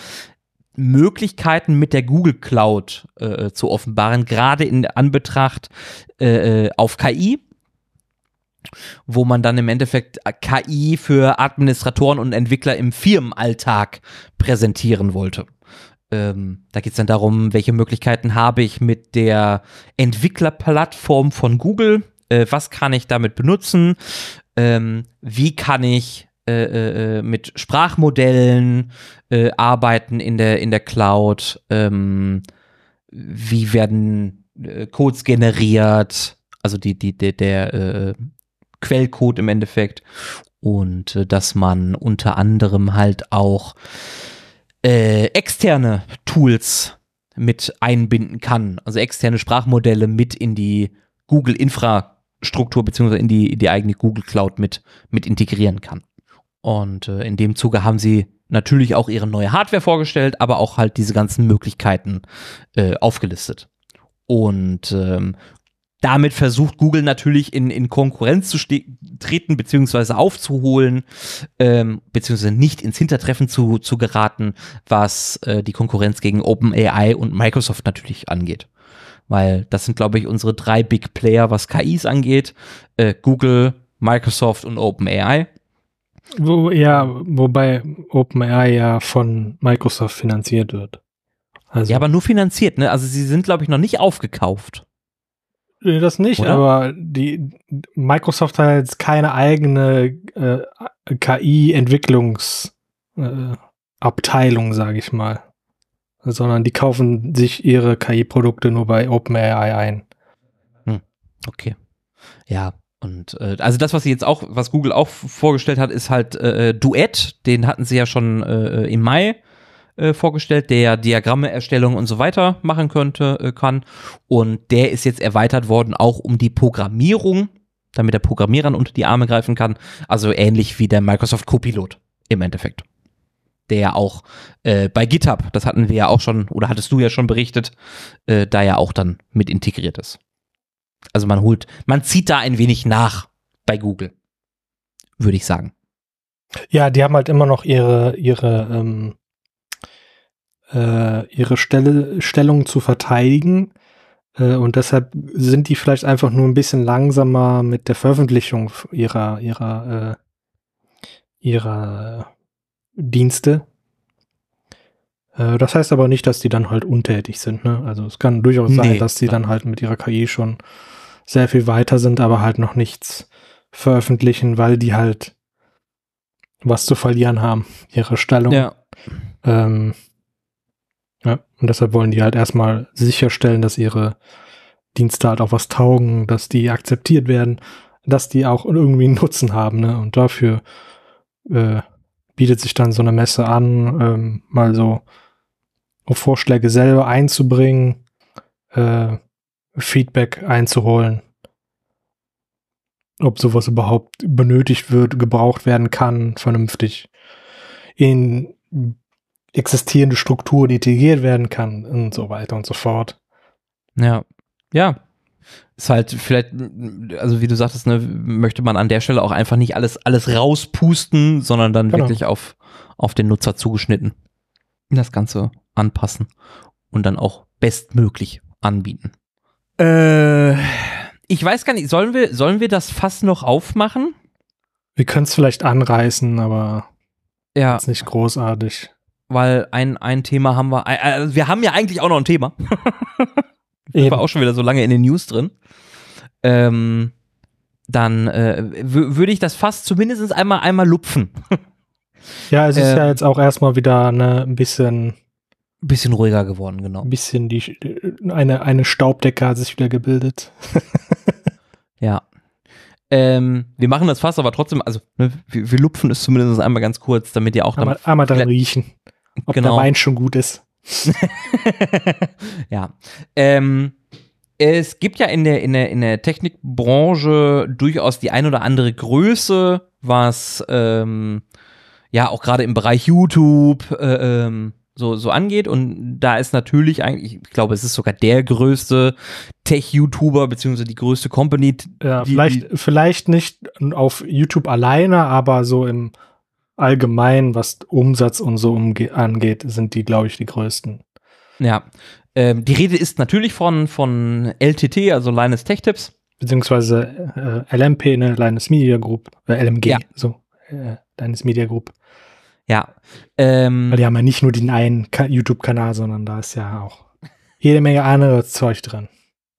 Möglichkeiten mit der Google Cloud äh, zu offenbaren, gerade in Anbetracht äh, äh, auf KI, wo man dann im Endeffekt KI für Administratoren und Entwickler im Firmenalltag präsentieren wollte. Ähm, da geht es dann darum, welche Möglichkeiten habe ich mit der Entwicklerplattform von Google, äh, was kann ich damit benutzen, ähm, wie kann ich äh, äh, äh, mit Sprachmodellen äh, arbeiten in der, in der Cloud, ähm, wie werden äh, Codes generiert, also die, die, der, der Quellcode im Endeffekt. Und dass man unter anderem halt auch äh, externe Tools mit einbinden kann, also externe Sprachmodelle mit in die Google-Infrastruktur beziehungsweise in die, in die eigene Google Cloud mit, mit integrieren kann. Und äh, in dem Zuge haben sie natürlich auch ihre neue Hardware vorgestellt, aber auch halt diese ganzen Möglichkeiten äh, aufgelistet. Und ähm, damit versucht Google natürlich in, in Konkurrenz zu ste- treten, beziehungsweise aufzuholen, ähm, beziehungsweise nicht ins Hintertreffen zu, zu geraten, was äh, die Konkurrenz gegen OpenAI und Microsoft natürlich angeht. Weil das sind, glaube ich, unsere drei Big Player, was KIs angeht. Äh, Google, Microsoft und OpenAI. Wo, ja, wobei OpenAI ja von Microsoft finanziert wird. Also, Ja, aber nur finanziert, ne? Also sie sind, glaube ich, noch nicht aufgekauft. Nee, das nicht, Oder? aber die Microsoft hat jetzt keine eigene äh, KI-Entwicklungsabteilung, äh, sage ich mal, sondern die kaufen sich ihre KI-Produkte nur bei OpenAI ein. Okay. Ja, und äh, also das, was sie jetzt auch, was Google auch vorgestellt hat, ist halt äh, Duett. Den hatten sie ja schon äh, im Mai äh, vorgestellt, der ja Diagrammeerstellung und so weiter machen könnte, äh, kann. Und der ist jetzt erweitert worden, auch um die Programmierung, damit der Programmierern unter die Arme greifen kann. Also ähnlich wie der Microsoft Copilot im Endeffekt. Der ja auch äh, bei GitHub, das hatten wir ja auch schon, oder hattest du ja schon berichtet, äh, da ja auch dann mit integriert ist. Also man holt, man zieht da ein wenig nach bei Google, würde ich sagen. Ja, die haben halt immer noch ihre ihre ähm, äh, ihre Stelle, Stellung zu verteidigen äh, und deshalb sind die vielleicht einfach nur ein bisschen langsamer mit der Veröffentlichung ihrer ihrer äh, ihrer Dienste. Äh, das heißt aber nicht, dass die dann halt untätig sind. Ne? Also es kann durchaus Nee, sein, dass die dann halt mit ihrer KI schon sehr viel weiter sind, aber halt noch nichts veröffentlichen, weil die halt was zu verlieren haben, ihre Stellung. Ähm, ja, und deshalb wollen die halt erstmal sicherstellen, dass ihre Dienste halt auch was taugen, dass die akzeptiert werden, dass die auch irgendwie einen Nutzen haben, ne? Und dafür äh, bietet sich dann so eine Messe an, ähm, mal so Vorschläge selber einzubringen, äh, Feedback einzuholen, ob sowas überhaupt benötigt wird, gebraucht werden kann, vernünftig in existierende Strukturen integriert werden kann und so weiter und so fort. Ja. Ja. Ist halt vielleicht, also wie du sagtest, ne, möchte man an der Stelle auch einfach nicht alles, alles rauspusten, sondern dann Genau. wirklich auf, auf den Nutzer zugeschnitten das Ganze anpassen und dann auch bestmöglich anbieten. Äh, ich weiß gar nicht, sollen wir, sollen wir das Fass noch aufmachen? Wir können es vielleicht anreißen, aber Ja, ist nicht großartig. Weil ein, ein Thema haben wir, äh, wir haben ja eigentlich auch noch ein Thema. [LAUGHS] Ich war auch schon wieder so lange in den News drin. Ähm, dann äh, würde ich das fast zumindest einmal einmal lupfen. Ja, es ist Ähm, ja jetzt auch erstmal wieder ne, ein bisschen, Bisschen ruhiger geworden, genau. ein bisschen die eine, eine Staubdecke hat sich wieder gebildet. [LAUGHS] Ja. Ähm, wir machen das fast, aber trotzdem, also ne, wir, wir lupfen es zumindest einmal ganz kurz, damit ihr auch Einmal, einmal dann riechen, ob Genau. der Wein schon gut ist. [LAUGHS] ja. Ähm, es gibt ja in der, in der, in der Technikbranche durchaus die ein oder andere Größe, was ähm, ja auch gerade im Bereich YouTube äh, ähm, so, so angeht. Und da ist natürlich eigentlich, ich glaube, es ist sogar der größte Tech-YouTuber, beziehungsweise die größte Company. Ja, die, vielleicht, vielleicht nicht auf YouTube alleine, aber so im Allgemeinen, was Umsatz und so angeht, sind die, glaube ich, die größten. Ja. Ähm, die Rede ist natürlich von, von LTT, also Linus Tech Tips. Beziehungsweise äh, LMP, ne, Linus Media Group, äh, LMG, Ja. so, äh, Linus Media Group. Ja. Ähm, Weil die haben ja nicht nur den einen Ka- YouTube-Kanal, sondern da ist ja auch jede Menge andere Zeug drin.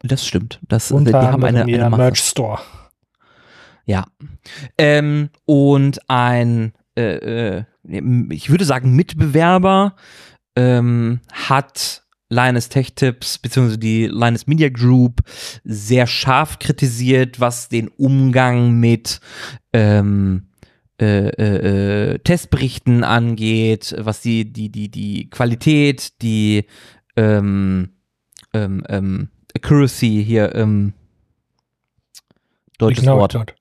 das stimmt. Das, die Unter haben eine, eine. Merch Store. Ja. Ähm, und ein, äh, äh, ich würde sagen, Mitbewerber ähm, hat Linus Tech Tips beziehungsweise die Linus Media Group sehr scharf kritisiert, was den Umgang mit ähm, äh, äh, äh, Testberichten angeht, was die, die, die, die Qualität, die ähm, ähm, ähm, Accuracy hier, ähm, deutsches Genau, Wort. dort.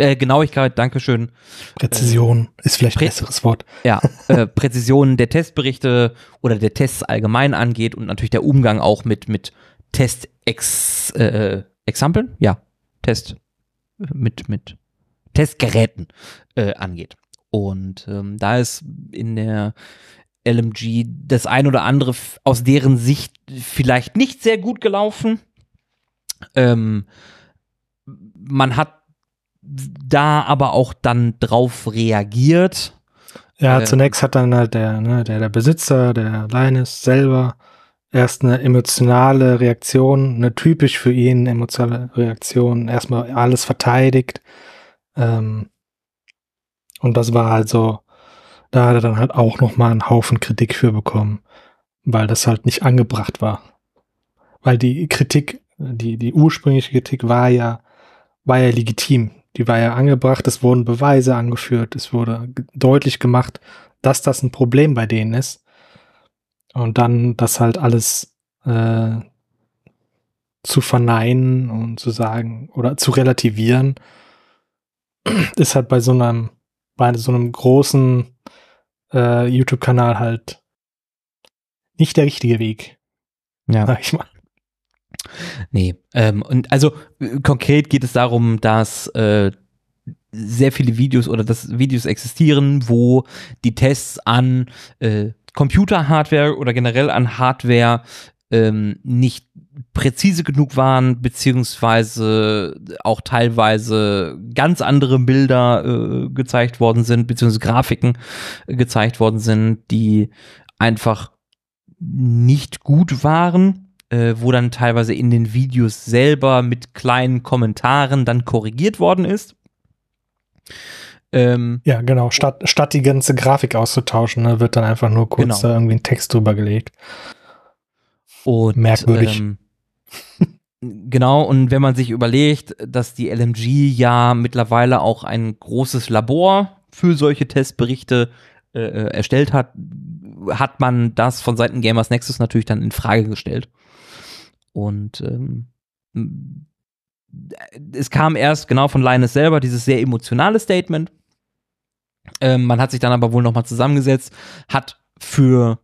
Äh, Genauigkeit, Dankeschön. Präzision ist vielleicht ein Prä- besseres Wort. Ja, [LAUGHS] äh, Präzision der Testberichte oder der Tests allgemein angeht und natürlich der Umgang auch mit, mit Test-Ex, äh, Exampeln? Ja, Test, mit, mit Testgeräten äh, angeht. Und ähm, da ist in der LMG das ein oder andere aus deren Sicht vielleicht nicht sehr gut gelaufen. Ähm, man hat da aber auch dann drauf reagiert. Ja, Äh, zunächst hat dann halt der, ne, der, der Besitzer, der Linus selber, erst eine emotionale Reaktion, eine typisch für ihn emotionale Reaktion, erstmal alles verteidigt. Ähm, und das war halt so, da hat er dann halt auch nochmal einen Haufen Kritik für bekommen, weil das halt nicht angebracht war. Weil die Kritik, die, die ursprüngliche Kritik war ja, war ja legitim. Die war ja angebracht, es wurden Beweise angeführt, es wurde deutlich gemacht, dass das ein Problem bei denen ist. Und dann das halt alles äh, zu verneinen und zu sagen oder zu relativieren, [CLEARS THROAT] ist halt bei so einem, bei so einem großen äh, YouTube-Kanal halt nicht der richtige Weg, Ja. sag ich mal. Nee, ähm, und also äh, konkret geht es darum, dass äh, sehr viele Videos oder dass Videos existieren, wo die Tests an äh, Computer-Hardware oder generell an Hardware ähm, nicht präzise genug waren, beziehungsweise auch teilweise ganz andere Bilder äh, gezeigt worden sind, beziehungsweise Grafiken äh, gezeigt worden sind, die einfach nicht gut waren, äh, wo dann teilweise in den Videos selber mit kleinen Kommentaren dann korrigiert worden ist. Ähm, Ja, genau. Statt, statt die ganze Grafik auszutauschen, ne, wird dann einfach nur kurz Genau. da irgendwie ein Text drüber gelegt. Und, Merkwürdig. Ähm, genau, und wenn man sich überlegt, dass die LMG ja mittlerweile auch ein großes Labor für solche Testberichte äh, äh, erstellt hat, hat man das von Seiten Gamers Nexus natürlich dann in Frage gestellt. Und ähm, es kam erst genau von Linus selber dieses sehr emotionale Statement. Ähm, man hat sich dann aber wohl nochmal zusammengesetzt, hat für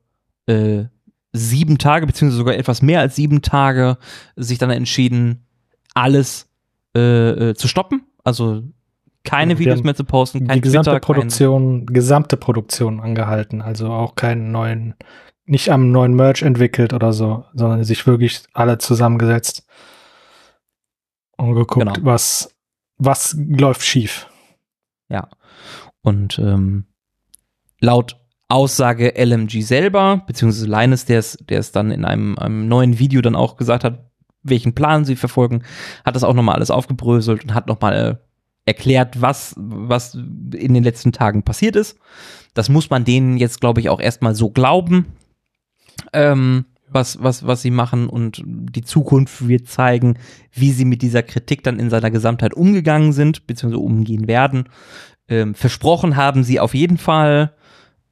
äh, sieben Tage, beziehungsweise sogar etwas mehr als sieben Tage, sich dann entschieden, alles äh, äh, zu stoppen. Also keine Ja, Videos mehr zu posten, kein die gesamte Twitter, Produktion, gesamte Produktion angehalten. Also auch keinen neuen, nicht am neuen Merch entwickelt oder so, sondern sich wirklich alle zusammengesetzt und geguckt, Genau. was, was läuft schief. Ja. Und ähm, laut Aussage LMG selber, beziehungsweise Linus, der es der es dann in einem, einem neuen Video dann auch gesagt hat, welchen Plan sie verfolgen, hat das auch nochmal alles aufgebröselt und hat nochmal äh, erklärt, was, was in den letzten Tagen passiert ist. Das muss man denen jetzt, glaube ich, auch erstmal so glauben. Ähm, was, was, was sie machen und die Zukunft wird zeigen, wie sie mit dieser Kritik dann in seiner Gesamtheit umgegangen sind, beziehungsweise umgehen werden. Ähm, versprochen haben sie auf jeden Fall,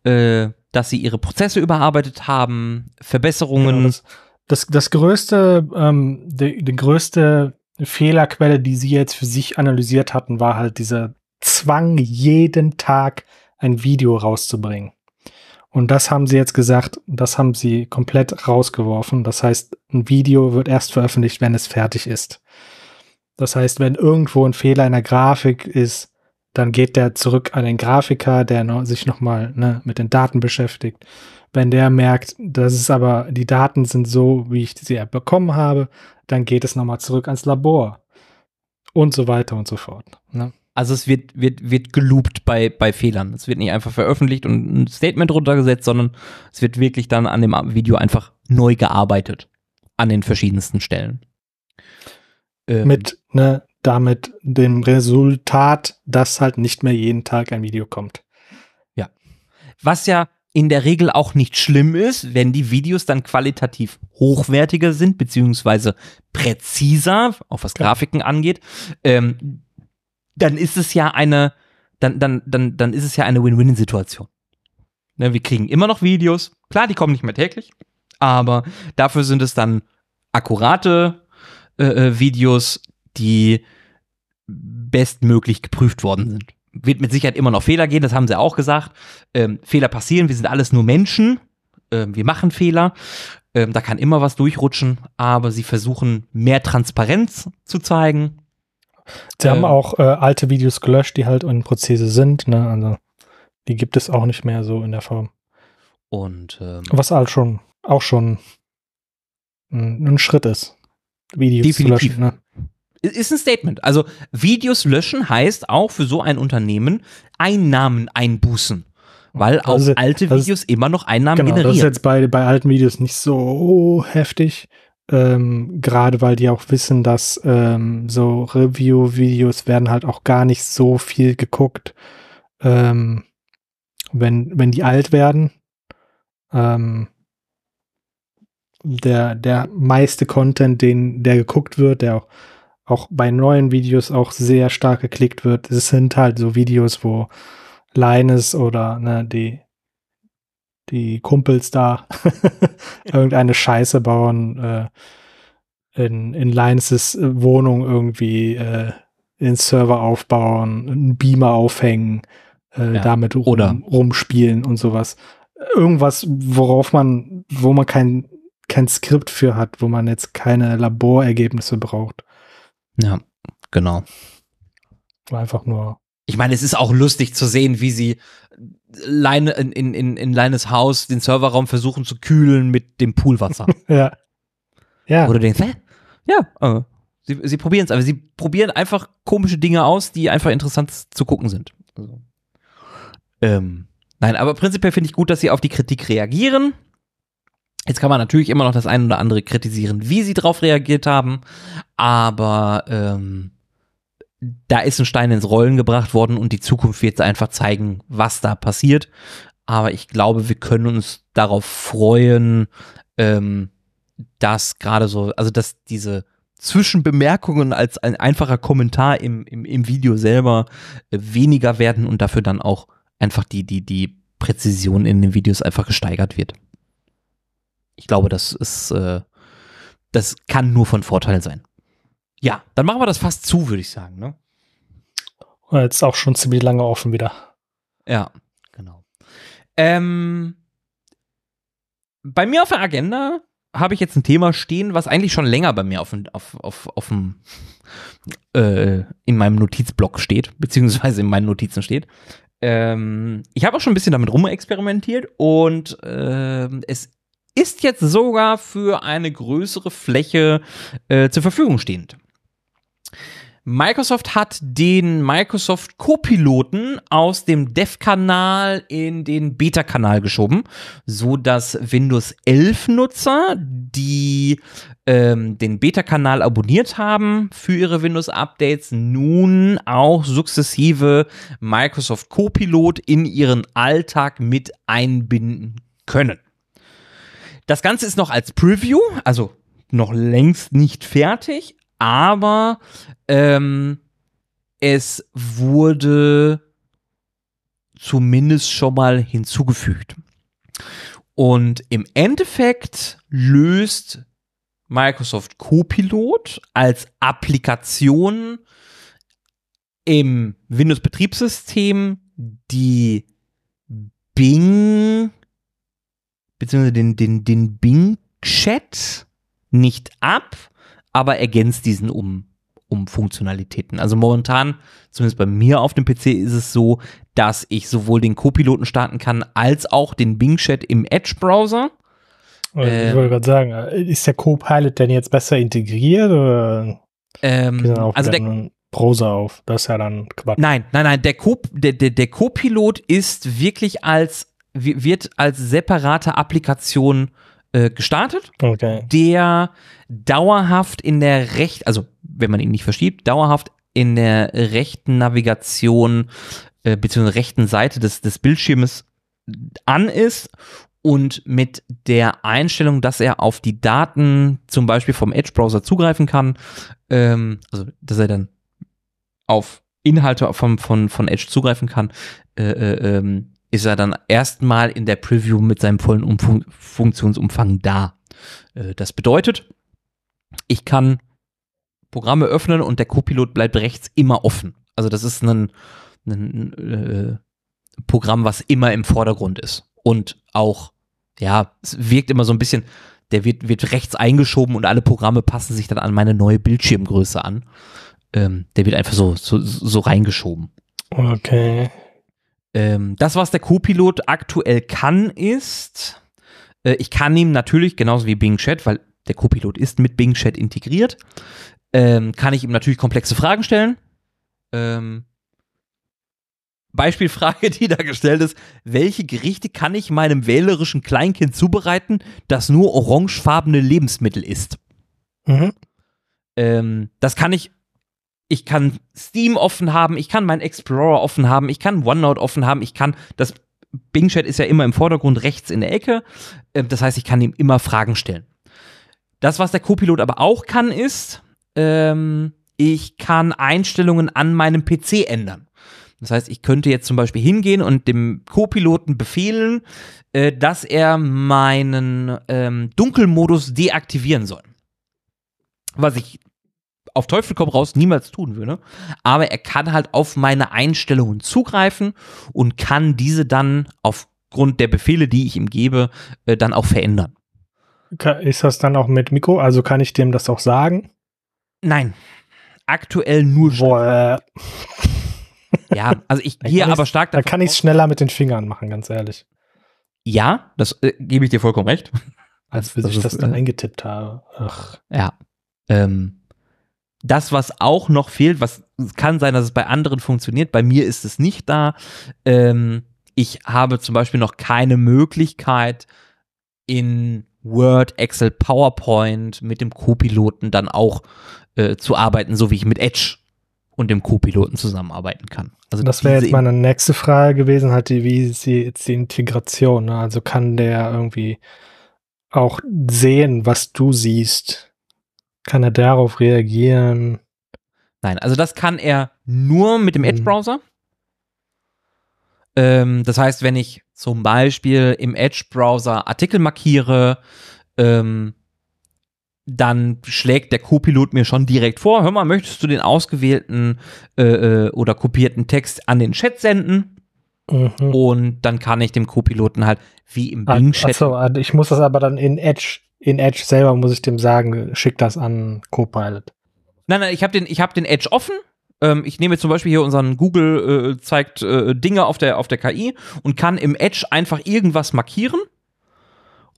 äh, dass sie ihre Prozesse überarbeitet haben, Verbesserungen. Genau, das, das, das größte, ähm, die, die größte Fehlerquelle, die sie jetzt für sich analysiert hatten, war halt dieser Zwang, jeden Tag ein Video rauszubringen. Und das haben sie jetzt gesagt, das haben sie komplett rausgeworfen. Das heißt, ein Video wird erst veröffentlicht, wenn es fertig ist. Das heißt, wenn irgendwo ein Fehler in der Grafik ist, dann geht der zurück an den Grafiker, der sich nochmal ne, mit den Daten beschäftigt. Wenn der merkt, dass es aber, die Daten sind so, wie ich sie bekommen habe, dann geht es nochmal zurück ans Labor. Und so weiter und so fort. Ne? Also es wird, wird, wird geloopt bei, bei Fehlern. Es wird nicht einfach veröffentlicht und ein Statement runtergesetzt, sondern es wird wirklich dann an dem Video einfach neu gearbeitet. An den verschiedensten Stellen. Ähm, Mit, ne, damit dem Resultat, dass halt nicht mehr jeden Tag ein Video kommt. Ja. Was ja in der Regel auch nicht schlimm ist, wenn die Videos dann qualitativ hochwertiger sind, beziehungsweise präziser, auch was Grafiken angeht. Ähm, dann ist es ja eine, dann, dann, dann, dann ist es ja eine Win-Win-Situation. Ne, wir kriegen immer noch Videos. Klar, die kommen nicht mehr täglich, aber dafür sind es dann akkurate äh, äh, Videos, die bestmöglich geprüft worden sind. Wird mit Sicherheit immer noch Fehler gehen, das haben sie auch gesagt. Ähm, Fehler passieren, wir sind alles nur Menschen. Ähm, wir machen Fehler. Ähm, da kann immer was durchrutschen, aber sie versuchen mehr Transparenz zu zeigen Sie ähm, haben auch äh, alte Videos gelöscht, die halt in Prozesse sind, ne? Also die gibt es auch nicht mehr so in der Form. Und ähm, was halt schon auch schon ein, ein Schritt ist. Videos definitiv. zu löschen, ne? Ist ein Statement. Also Videos löschen heißt auch für so ein Unternehmen Einnahmen einbußen. Weil auch also, alte Videos ist, immer noch Einnahmen genau, generieren. Das ist jetzt bei, bei alten Videos nicht so heftig ähm, gerade weil die auch wissen, dass ähm, so Review-Videos werden halt auch gar nicht so viel geguckt, ähm, wenn, wenn die alt werden. Ähm, der, der meiste Content, den, der geguckt wird, der auch, auch bei neuen Videos auch sehr stark geklickt wird, es sind halt so Videos, wo Linus oder ne, die die Kumpels da [LAUGHS] irgendeine Scheiße bauen, äh, in, in Linus' Wohnung irgendwie äh, den Server aufbauen, einen Beamer aufhängen, äh, ja. damit rum, Oder. rumspielen und sowas. Irgendwas, worauf man, wo man kein, kein Skript für hat, wo man jetzt keine Laborergebnisse braucht. Ja, genau. Einfach nur. Ich meine, es ist auch lustig zu sehen, wie sie Leine, in, in, in Leines Haus den Serverraum versuchen zu kühlen mit dem Poolwasser. [LAUGHS] ja. Ja. Oder denkst, hä? Ja, äh, sie, sie probieren es, aber sie probieren einfach komische Dinge aus, die einfach interessant zu gucken sind. Also, ähm, nein, aber prinzipiell finde ich gut, dass sie auf die Kritik reagieren. Jetzt kann man natürlich immer noch das eine oder andere kritisieren, wie sie darauf reagiert haben, aber ähm, da ist ein Stein ins Rollen gebracht worden und die Zukunft wird einfach zeigen, was da passiert. Aber ich glaube, wir können uns darauf freuen, ähm, dass gerade so, also dass diese Zwischenbemerkungen als ein einfacher Kommentar im, im, im Video selber äh, weniger werden und dafür dann auch einfach die, die, die Präzision in den Videos einfach gesteigert wird. Ich glaube, das ist, äh, das kann nur von Vorteil sein. Ja, dann machen wir das fast zu, würde ich sagen. Ne? Jetzt auch schon ziemlich lange offen wieder. Ja, genau. Ähm, bei mir auf der Agenda habe ich jetzt ein Thema stehen, was eigentlich schon länger bei mir auf, auf, auf, auf dem, äh, in meinem Notizblock steht, beziehungsweise in meinen Notizen steht. Ähm, ich habe auch schon ein bisschen damit rumexperimentiert und äh, es ist jetzt sogar für eine größere Fläche äh, zur Verfügung stehend. Microsoft hat den Microsoft Copiloten aus dem Dev-Kanal in den Beta-Kanal geschoben, so dass Windows 11 Nutzer, die ähm, den Beta-Kanal abonniert haben für ihre Windows-Updates, nun auch sukzessive Microsoft Copilot in ihren Alltag mit einbinden können. Das Ganze ist noch als Preview, also noch längst nicht fertig, aber ähm, es wurde zumindest schon mal hinzugefügt. Und im Endeffekt löst Microsoft Copilot als Applikation im Windows-Betriebssystem die Bing beziehungsweise den, den, den Bing-Chat nicht ab, aber ergänzt diesen um, um Funktionalitäten. Also momentan, zumindest bei mir auf dem PC, ist es so, dass ich sowohl den Co-Piloten starten kann, als auch den Bing-Chat im Edge-Browser. Ich ähm, wollte gerade sagen, ist der Co-Pilot denn jetzt besser integriert oder ähm, also der Browser auf? Das ist ja dann Quatsch. Nein, nein, nein, der Co-Pilot der, der, der Co ist wirklich als wird als separate Applikation äh, gestartet, okay. der dauerhaft in der Recht, also wenn man ihn nicht verschiebt, dauerhaft in der rechten Navigation äh, bzw. rechten Seite des, des Bildschirmes an ist und mit der Einstellung, dass er auf die Daten zum Beispiel vom Edge-Browser zugreifen kann, ähm, also dass er dann auf Inhalte vom, von, von Edge zugreifen kann, äh, äh, ähm, ist er dann erstmal in der Preview mit seinem vollen Umfun Funktionsumfang da. Äh, das bedeutet, ich kann Programme öffnen und der Copilot bleibt rechts immer offen. Also das ist ein, ein äh, Programm, was immer im Vordergrund ist. Und auch, ja, es wirkt immer so ein bisschen, der wird, wird rechts eingeschoben und alle Programme passen sich dann an meine neue Bildschirmgröße an. Ähm, der wird einfach so, so, so reingeschoben. Okay. Ähm, das, was der Co-Pilot aktuell kann, ist, äh, ich kann ihm natürlich, genauso wie Bing Chat, weil der Co-Pilot ist mit Bing Chat integriert, ähm, kann ich ihm natürlich komplexe Fragen stellen. Ähm, Beispielfrage, [LAUGHS] die da gestellt ist, welche Gerichte kann ich meinem wählerischen Kleinkind zubereiten, das nur orangefarbene Lebensmittel isst? Mhm. Ähm, das kann ich ich kann Steam offen haben, ich kann meinen Explorer offen haben, ich kann OneNote offen haben, ich kann das Bing Chat ist ja immer im Vordergrund rechts in der Ecke. Ähm, das heißt, ich kann ihm immer Fragen stellen. Das, was der Copilot aber auch kann, ist, ähm, ich kann Einstellungen an meinem PC ändern. Das heißt, ich könnte jetzt zum Beispiel hingehen und dem Co-Piloten befehlen, äh, dass er meinen ähm, Dunkelmodus deaktivieren soll. Was ich auf Teufel komm raus niemals tun würde. Aber er kann halt auf meine Einstellungen zugreifen und kann diese dann aufgrund der Befehle, die ich ihm gebe, äh, dann auch verändern. Ist das dann auch mit Mikro? Also kann ich dem das auch sagen? Nein. Aktuell nur Boah. [LAUGHS] Ja, also ich [LAUGHS] gehe aber stark davon Da kann ich es schneller mit den Fingern machen, ganz ehrlich. Ja, das äh, gebe ich dir vollkommen recht. Als [LAUGHS] bis ich das dann äh, eingetippt habe. Ach. Ja. Ähm, das, was auch noch fehlt, was kann sein, dass es bei anderen funktioniert, bei mir ist es nicht da. Ähm, ich habe zum Beispiel noch keine Möglichkeit, in Word, Excel, PowerPoint mit dem Co-Piloten dann auch äh, zu arbeiten, so wie ich mit Edge und dem Co-Piloten zusammenarbeiten kann. Also das wäre jetzt meine nächste Frage gewesen, halt die, wie ist die, jetzt die Integration? Ne? Also kann der irgendwie auch sehen, was du siehst? Kann er darauf reagieren? Nein, also das kann er nur mit dem mhm. Edge-Browser. Ähm, das heißt, wenn ich zum Beispiel im Edge-Browser Artikel markiere, ähm, dann schlägt der Co-Pilot mir schon direkt vor, hör mal, möchtest du den ausgewählten äh, äh oder kopierten Text an den Chat senden? Mhm. Und dann kann ich dem Co-Piloten halt wie im Bing-Chat. Achso, ah, ich muss das aber dann in Edge in Edge selber muss ich dem sagen, schick das an Copilot. Nein, nein, ich habe den, hab den Edge offen. Ähm, ich nehme jetzt zum Beispiel hier unseren Google äh, zeigt äh, Dinge auf der, auf der KI und kann im Edge einfach irgendwas markieren.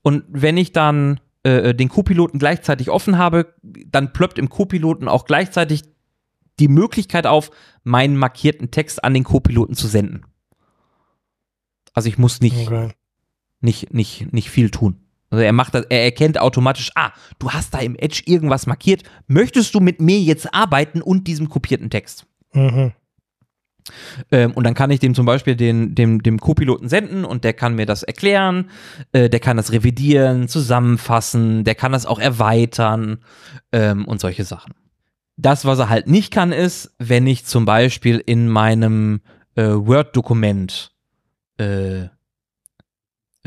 Und wenn ich dann äh, den Co-Piloten gleichzeitig offen habe, dann plöppt im Co-Piloten auch gleichzeitig die Möglichkeit auf, meinen markierten Text an den Co-Piloten zu senden. Also ich muss nicht, okay. nicht, nicht, nicht viel tun. Also er macht das, er erkennt automatisch, ah, du hast da im Edge irgendwas markiert. Möchtest du mit mir jetzt arbeiten und diesem kopierten Text? Mhm. Ähm, und dann kann ich dem zum Beispiel den, dem, dem Co-Piloten senden und der kann mir das erklären, äh, der kann das revidieren, zusammenfassen, der kann das auch erweitern ähm, und solche Sachen. Das, was er halt nicht kann, ist, wenn ich zum Beispiel in meinem äh, Word-Dokument äh,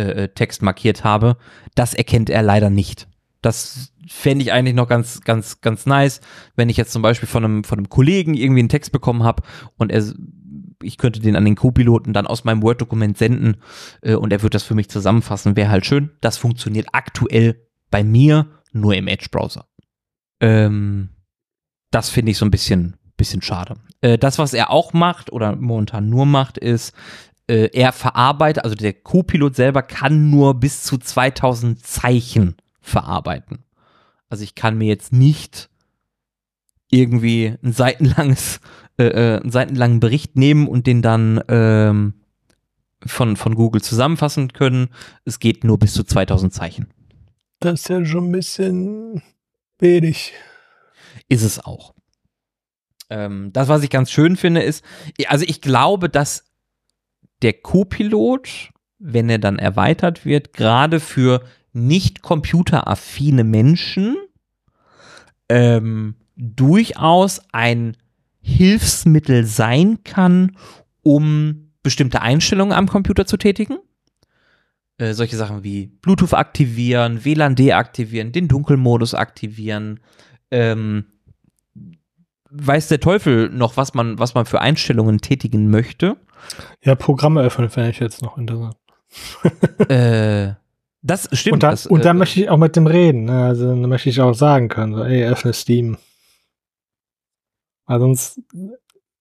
äh, äh Text markiert habe, das erkennt er leider nicht. Das fände ich eigentlich noch ganz, ganz, ganz nice, wenn ich jetzt zum Beispiel von einem, von einem Kollegen irgendwie einen Text bekommen habe und er, ich könnte den an den Co-Piloten dann aus meinem Word-Dokument senden äh, und er wird das für mich zusammenfassen, wäre halt schön. Das funktioniert aktuell bei mir nur im Edge-Browser. Ähm, das finde ich so ein bisschen, bisschen schade. Äh, das, was er auch macht oder momentan nur macht, ist, äh, er verarbeitet, also der Co-Pilot selber kann nur bis zu 2000 Zeichen verarbeiten. Also ich kann mir jetzt nicht irgendwie ein seitenlanges, [LAUGHS] äh, äh, einen seitenlangen Bericht nehmen und den dann ähm, von, von Google zusammenfassen können. Es geht nur bis zu 2000 Zeichen. Das ist ja schon ein bisschen wenig. Ist es auch. Ähm, das, was ich ganz schön finde, ist, also ich glaube, dass der Co-Pilot, wenn er dann erweitert wird, gerade für nicht computeraffine Menschen ähm, durchaus ein Hilfsmittel sein kann, um bestimmte Einstellungen am Computer zu tätigen. Äh, solche Sachen wie Bluetooth aktivieren, WLAN deaktivieren, den Dunkelmodus aktivieren. Ähm, weiß der Teufel noch, was man, was man für Einstellungen tätigen möchte. Ja, Programme öffnen fände ich jetzt noch interessant. [LAUGHS] äh, das stimmt. Und, da, das, und äh, dann möchte ich auch mit dem reden. Ne? Also dann möchte ich auch sagen können, so, ey, öffne Steam. Weil sonst,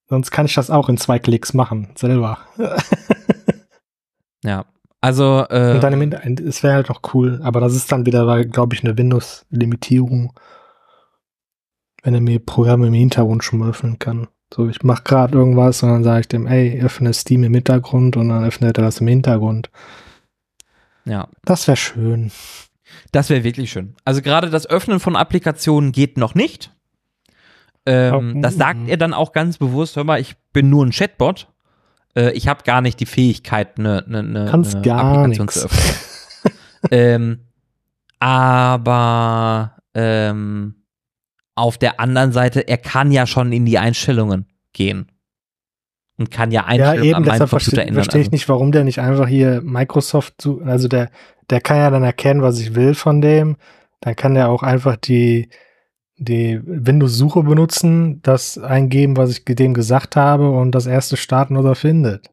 sonst kann ich das auch in zwei Klicks machen, selber. [LAUGHS] ja. Also, äh, und dann im Hintergrund, es wäre halt noch cool, aber das ist dann wieder, glaube ich, eine Windows-Limitierung, wenn er mir Programme im Hintergrund schon mal öffnen kann. So, ich mache gerade irgendwas und dann sage ich dem, ey, öffne Steam im Hintergrund und dann öffnet er das im Hintergrund. Ja. Das wäre schön. Das wäre wirklich schön. Also gerade das Öffnen von Applikationen geht noch nicht. Ähm, oh, das sagt er dann auch ganz bewusst, hör mal, ich bin nur ein Chatbot. Äh, ich habe gar nicht die Fähigkeit, eine, eine, eine, eine Applikation nix. zu öffnen. [LAUGHS] ähm, aber ähm, auf der anderen Seite, er kann ja schon in die Einstellungen gehen und kann ja Einstellungen ja, eben, an meinem Computer ändern. Verstehe ich also. nicht, warum der nicht einfach hier Microsoft zu, also der, der kann ja dann erkennen, was ich will von dem. Dann kann der auch einfach die, die Windows-Suche benutzen, das eingeben, was ich dem gesagt habe und das erste starten, was er findet.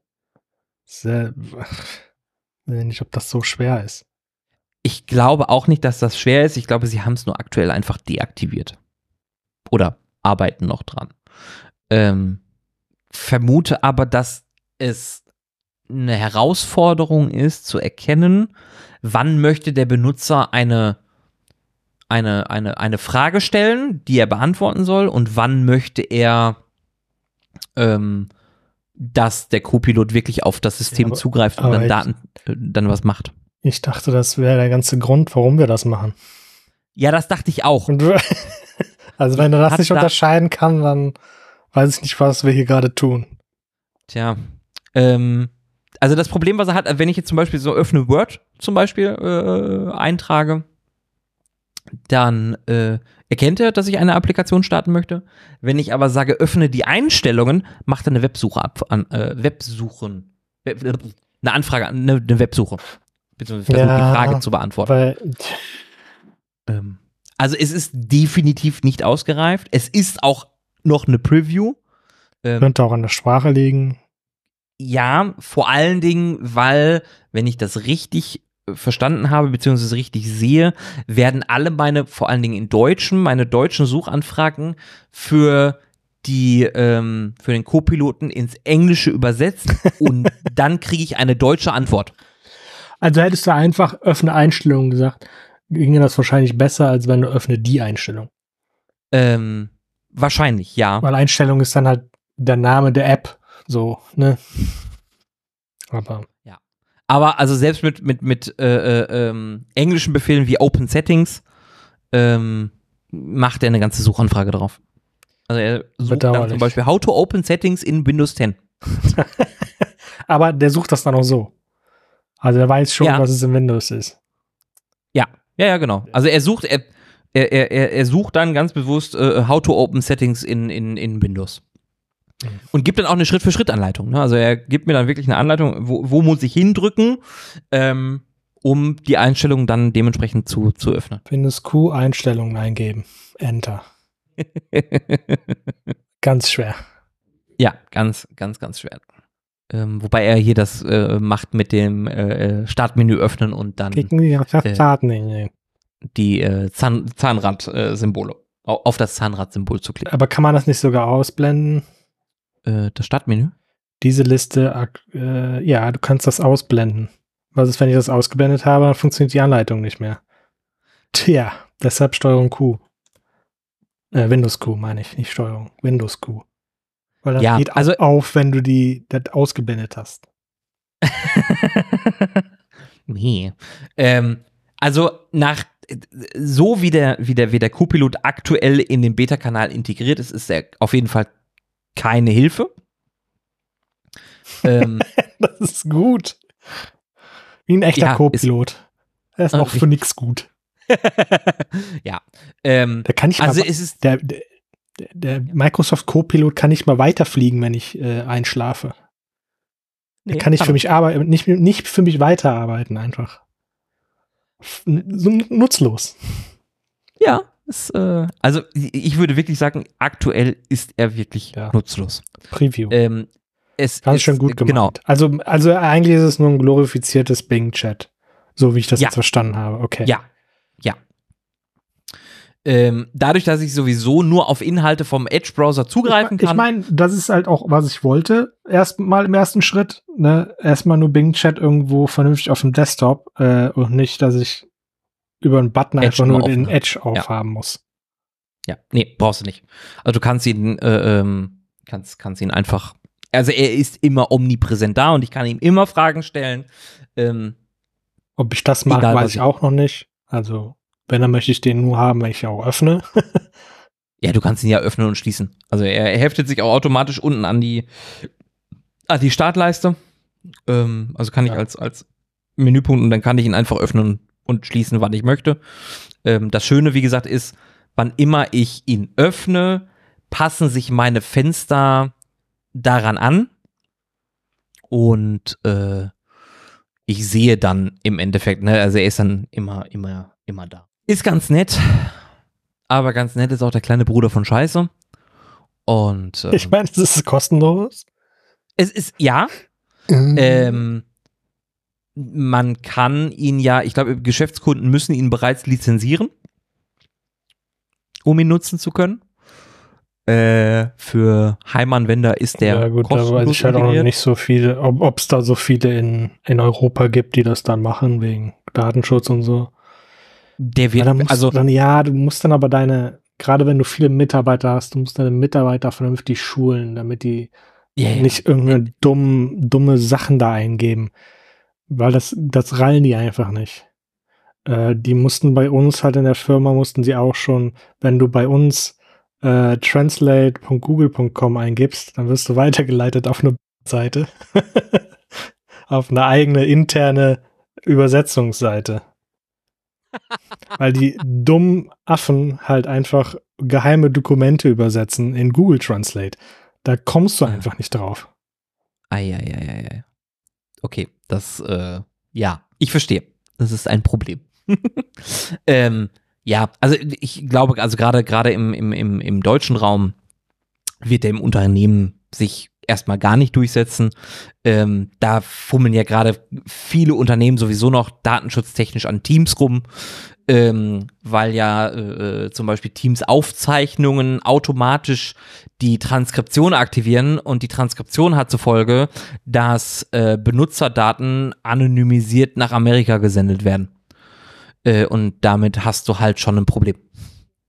Sehr, ich weiß nicht, ob das so schwer ist. Ich glaube auch nicht, dass das schwer ist. Ich glaube, sie haben es nur aktuell einfach deaktiviert. Oder arbeiten noch dran. Ähm, vermute aber, dass es eine Herausforderung ist, zu erkennen, wann möchte der Benutzer eine, eine, eine, eine Frage stellen, die er beantworten soll, und wann möchte er, ähm, dass der Copilot wirklich auf das System ja, aber, zugreift und dann Daten, dann was macht. Ich dachte, das wäre der ganze Grund, warum wir das machen. Ja, das dachte ich auch. [LAUGHS] also wenn er das nicht unterscheiden kann, dann weiß ich nicht, was wir hier gerade tun. Tja, ähm, also das Problem, was er hat, wenn ich jetzt zum Beispiel so öffne Word zum Beispiel äh, eintrage, dann äh, erkennt er, dass ich eine Applikation starten möchte. Wenn ich aber sage, öffne die Einstellungen, macht er eine Websuche ab, an, äh, Websuchen, Web, eine Anfrage, eine, eine Websuche, beziehungsweise versucht ja, die Frage zu beantworten. Weil, ähm, also es ist definitiv nicht ausgereift. Es ist auch noch eine Preview. Ähm, Könnte auch an der Sprache liegen. Ja, vor allen Dingen, weil, wenn ich das richtig äh, verstanden habe, beziehungsweise richtig sehe, werden alle meine, vor allen Dingen in Deutschen, meine deutschen Suchanfragen für die ähm, für den Co-Piloten ins Englische übersetzt [LAUGHS] und dann kriege ich eine deutsche Antwort. Also hättest du einfach öffne Einstellungen gesagt, ginge das wahrscheinlich besser, als wenn du öffne die Einstellung. Ähm, Wahrscheinlich, ja. Weil Einstellung ist dann halt der Name der App, so, ne? Aber. Ja. Aber also selbst mit, mit, mit äh, äh, ähm, englischen Befehlen wie Open Settings ähm, macht er eine ganze Suchanfrage drauf. Also er sucht dann zum Beispiel How to Open Settings in Windows 10. [LAUGHS] Aber der sucht das dann auch so. Also er weiß schon, Ja. was es in Windows ist. Ja, ja, ja, genau. Also er sucht, er, er, er, er- sucht dann ganz bewusst äh, How to Open Settings in, in, in Windows. Mhm. Und gibt dann auch eine Schritt-für-Schritt-Anleitung. Ne? Also er gibt mir dann wirklich eine Anleitung, wo, wo muss ich hindrücken, ähm, um die Einstellungen dann dementsprechend zu, zu öffnen. Windows Q Einstellungen eingeben. Enter. [LAUGHS] Ganz schwer. ja, ganz, ganz, ganz schwer. Ähm, wobei er hier das äh, macht mit dem äh, äh, Startmenü öffnen und dann Äh. Die äh, Zahn, Zahnrad-Symbole, au- auf das Zahnrad-Symbol zu klicken. Aber kann man das nicht sogar ausblenden? Äh, das Startmenü? Diese Liste, äh, ja, du kannst das ausblenden. Was ist, wenn ich das ausgeblendet habe, dann funktioniert die Anleitung nicht mehr. Tja, deshalb Steuerung Q. Äh, Windows Q meine ich, nicht Steuerung. Windows Q. Weil das Ja, geht also- auf, wenn du die das ausgeblendet hast. [LAUGHS] nee. Ähm, also nach so wie der, wie der, wie der Copilot aktuell in den Beta-Kanal integriert ist, ist er auf jeden Fall keine Hilfe. [LAUGHS] ähm, Das ist gut. Wie ein echter Ja, ist- Co-Pilot. Er ist auch für nix gut. [LAUGHS] ja. Ähm, Der kann nicht also mal, es ist der, der, der Microsoft Co-Pilot kann nicht mal weiterfliegen, wenn ich äh, einschlafe. Der Nee, kann nicht für er. mich arbeiten, nicht, nicht für mich weiterarbeiten einfach. So nutzlos. Ja, ist, äh, also ich würde wirklich sagen, aktuell ist er wirklich Ja. nutzlos. Preview. Ähm, es Ganz ist, schön gut gemacht. Genau. Also, also eigentlich ist es nur ein glorifiziertes Bing-Chat. So wie ich das Ja. jetzt verstanden habe. Okay. Ja, ja. Ähm, dadurch, dass ich sowieso nur auf Inhalte vom Edge-Browser zugreifen Ich kann. meine, das ist halt auch, was ich wollte. Erstmal im ersten Schritt, ne, erstmal nur Bing Chat irgendwo vernünftig auf dem Desktop äh, und nicht, dass ich über einen Button Edge einfach nur den. Edge aufhaben muss. ja, nee, brauchst du nicht. Also du kannst ihn, äh, ähm, kannst, kannst ihn einfach. Also er ist immer omnipräsent da und ich kann ihm immer Fragen stellen. Ähm, Ob ich das was weiß ich ich- auch noch nicht. Also, wenn, dann möchte ich den nur haben, wenn ich ihn auch öffne. [LAUGHS] ja, du kannst ihn ja öffnen und schließen. Also er, heftet sich auch automatisch unten an die, an die Startleiste. Ähm, also kann ich Ja. als, als Menüpunkt und dann kann ich ihn einfach öffnen und schließen, wann ich möchte. Ähm, das Schöne, wie gesagt, ist, wann immer ich ihn öffne, passen sich meine Fenster daran an und äh, ich sehe dann im Endeffekt, ne, also er ist dann immer, immer, immer da. Ist ganz nett, aber ganz nett ist auch der kleine Bruder von Scheiße. Und ähm, Ich meine, es ist kostenlos. es ist, ja, ähm, man kann ihn ja, ich glaube, Geschäftskunden müssen ihn bereits lizenzieren, um ihn nutzen zu können. Äh, für Heimanwender ist der ja, gut, da weiß ich halt auch noch nicht so viele, ob es da so viele in, in Europa gibt, die das dann machen, wegen Datenschutz und so. Der Ja, wird, dann musst also du dann, ja, du musst dann aber deine, gerade wenn du viele Mitarbeiter hast, du musst deine Mitarbeiter vernünftig schulen, damit die ja, ja. nicht irgendeine dumm, dumme Sachen da eingeben. Weil das, das rallen die einfach nicht. Äh, die mussten bei uns halt in der Firma, mussten sie auch schon, wenn du bei uns äh, translate.google.com eingibst, dann wirst du [LAUGHS] weitergeleitet auf eine Seite. [LAUGHS] auf eine eigene interne Übersetzungsseite. Weil die dummen Affen halt einfach geheime Dokumente übersetzen in Google Translate. Da kommst du Ah. einfach nicht drauf. Eieieiei. Okay, das, äh, ja, ich verstehe. Das ist ein Problem. [LAUGHS] ähm, ja, also ich glaube, also gerade gerade im, im, im, im deutschen Raum wird der im Unternehmen sich erstmal gar nicht durchsetzen. Ähm, da fummeln ja gerade viele Unternehmen sowieso noch datenschutztechnisch an Teams rum, ähm, weil ja äh, zum Beispiel Teams Aufzeichnungen automatisch die Transkription aktivieren und die Transkription hat zur Folge, dass äh, Benutzerdaten anonymisiert nach Amerika gesendet werden. Äh, und damit hast du halt schon ein Problem.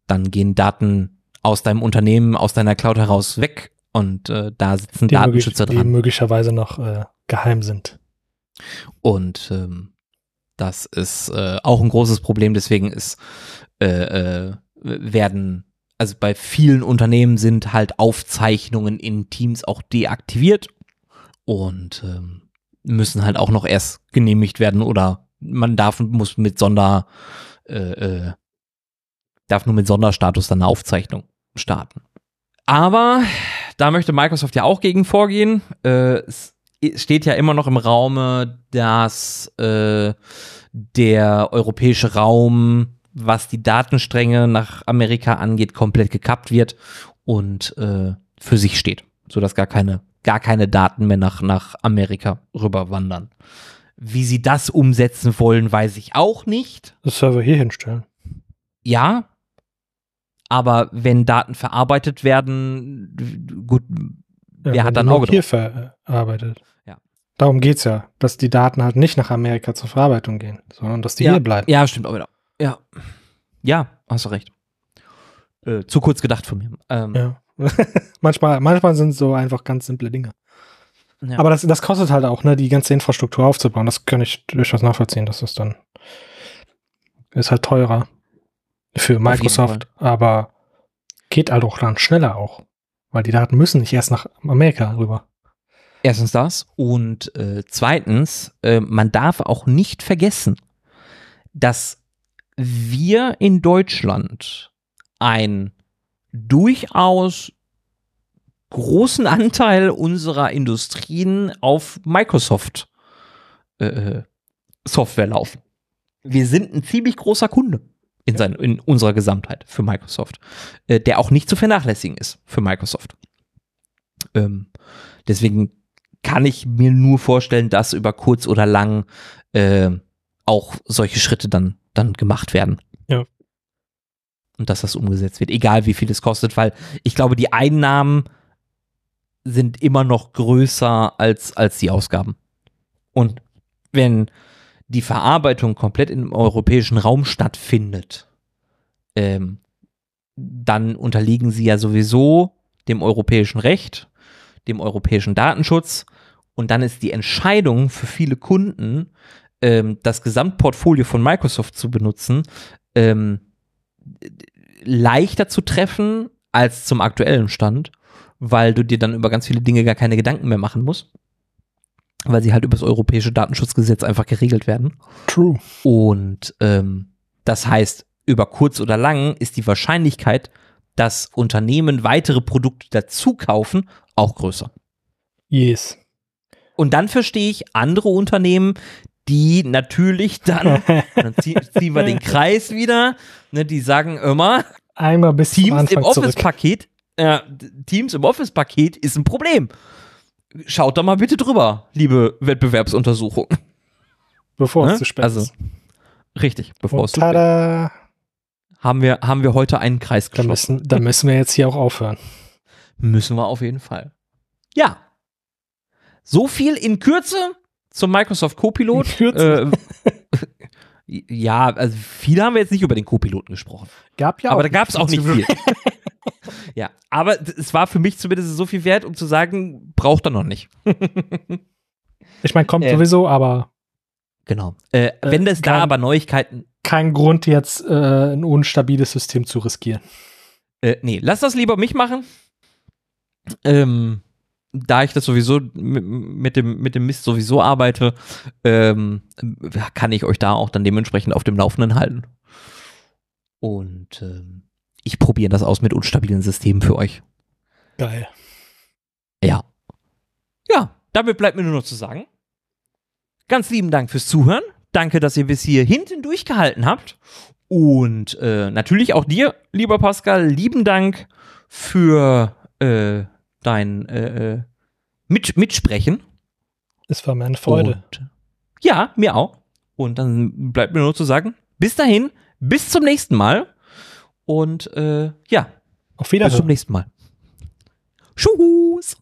Dann gehen Daten aus deinem Unternehmen, aus deiner Cloud heraus weg und äh, da sitzen Die, möglich, Datenschützer die dran. möglicherweise noch äh, geheim sind. Und ähm, das ist äh, auch ein großes Problem. Deswegen ist äh, äh, werden also bei vielen Unternehmen sind halt Aufzeichnungen in Teams auch deaktiviert. und ähm, müssen halt auch noch erst genehmigt werden oder man darf muss mit Sonder äh, äh, darf nur mit Sonderstatus dann eine Aufzeichnung starten. Aber da möchte Microsoft ja auch gegen vorgehen. Äh, es steht ja immer noch im Raume, dass äh, der europäische Raum, was die Datenstränge nach Amerika angeht, komplett gekappt wird und äh, für sich steht, sodass gar keine, gar keine Daten mehr nach, nach Amerika rüberwandern. Wie sie das umsetzen wollen, weiß ich auch nicht. Das Server hier hinstellen. Ja, aber wenn Daten verarbeitet werden, gut, Ja, wer hat dann Auge auch hier verarbeitet. Ja. Darum geht's ja, dass die Daten halt nicht nach Amerika zur Verarbeitung gehen, sondern dass die ja, hier bleiben. Ja, stimmt auch wieder. Ja. Ja, hast du recht. Äh, zu kurz gedacht von mir. Ähm, Ja. [LAUGHS] manchmal, manchmal sind so einfach ganz simple Dinge. ja. Aber das, das kostet halt auch, ne, die ganze Infrastruktur aufzubauen. Das kann ich durchaus nachvollziehen, dass das dann ist halt teurer für Microsoft, aber geht halt auch dann schneller auch. Weil die Daten müssen nicht erst nach Amerika rüber. Erstens das und äh, zweitens, äh, man darf auch nicht vergessen, dass wir in Deutschland einen durchaus großen [LAUGHS] Anteil unserer Industrien auf Microsoft äh, Software laufen. Wir sind ein ziemlich großer Kunde in, sein, in unserer Gesamtheit für Microsoft, äh, der auch nicht zu vernachlässigen ist für Microsoft. Ähm, deswegen kann ich mir nur vorstellen, dass über kurz oder lang äh, auch solche Schritte dann, dann gemacht werden. Ja. Und dass das umgesetzt wird, egal wie viel es kostet, weil ich glaube, die Einnahmen sind immer noch größer als, als die Ausgaben. Und wenn die Verarbeitung komplett im europäischen Raum stattfindet, ähm, dann unterliegen sie ja sowieso dem europäischen Recht, dem europäischen Datenschutz. Und dann ist die Entscheidung für viele Kunden, ähm, das Gesamtportfolio von Microsoft zu benutzen, ähm, leichter zu treffen als zum aktuellen Stand, weil du dir dann über ganz viele Dinge gar keine Gedanken mehr machen musst, weil sie halt über das europäische Datenschutzgesetz einfach geregelt werden. True. Und ähm, das heißt, über kurz oder lang ist die Wahrscheinlichkeit, dass Unternehmen weitere Produkte dazu kaufen, auch größer. Yes. Und dann verstehe ich andere Unternehmen, die natürlich dann, [LAUGHS] dann zieh, ziehen wir den Kreis wieder, ne, die sagen immer, Einmal bis Teams im. Office-Paket, äh, Teams im Office-Paket ist ein Problem. Schaut da mal bitte drüber, liebe Wettbewerbsuntersuchung. Bevor Ne? es zu spät Also, ist. Richtig, bevor es Und zu spät ist. haben wir, haben wir heute einen Kreis da geschlossen. müssen, da müssen wir jetzt hier auch aufhören. Müssen wir auf jeden Fall. Ja. So viel in Kürze zum Microsoft Copilot. In Kürze? Äh, [LAUGHS] ja, also viele haben wir jetzt nicht über den Copiloten gesprochen. Gab ja aber da nicht gab es auch nicht viel. Ja, aber es war für mich zumindest so viel wert, um zu sagen, braucht er noch nicht. [LAUGHS] Ich meine, kommt Äh, sowieso, aber Genau. Äh, wenn es da kann- aber Neuigkeiten. kein Grund, jetzt äh, ein unstabiles System zu riskieren. Äh, nee, lass das lieber mich machen. Ähm, da ich das sowieso mit, mit, dem, mit dem Mist sowieso arbeite, ähm, kann ich euch da auch dann dementsprechend auf dem Laufenden halten. Und ähm, ich probiere das aus mit unstabilen Systemen für euch. Geil. Ja. Ja, damit bleibt mir nur noch zu sagen. Ganz lieben Dank fürs Zuhören. Danke, dass ihr bis hier hinten durchgehalten habt. Und äh, natürlich auch dir, lieber Pascal, lieben Dank für äh, dein äh, äh, Mit Mitsprechen. Es war mir eine Freude. Und, ja, mir auch. Und dann bleibt mir nur zu sagen, bis dahin, bis zum nächsten Mal. Und äh, ja, Auf bis zum Wiedersehen. nächsten Mal. Tschüss.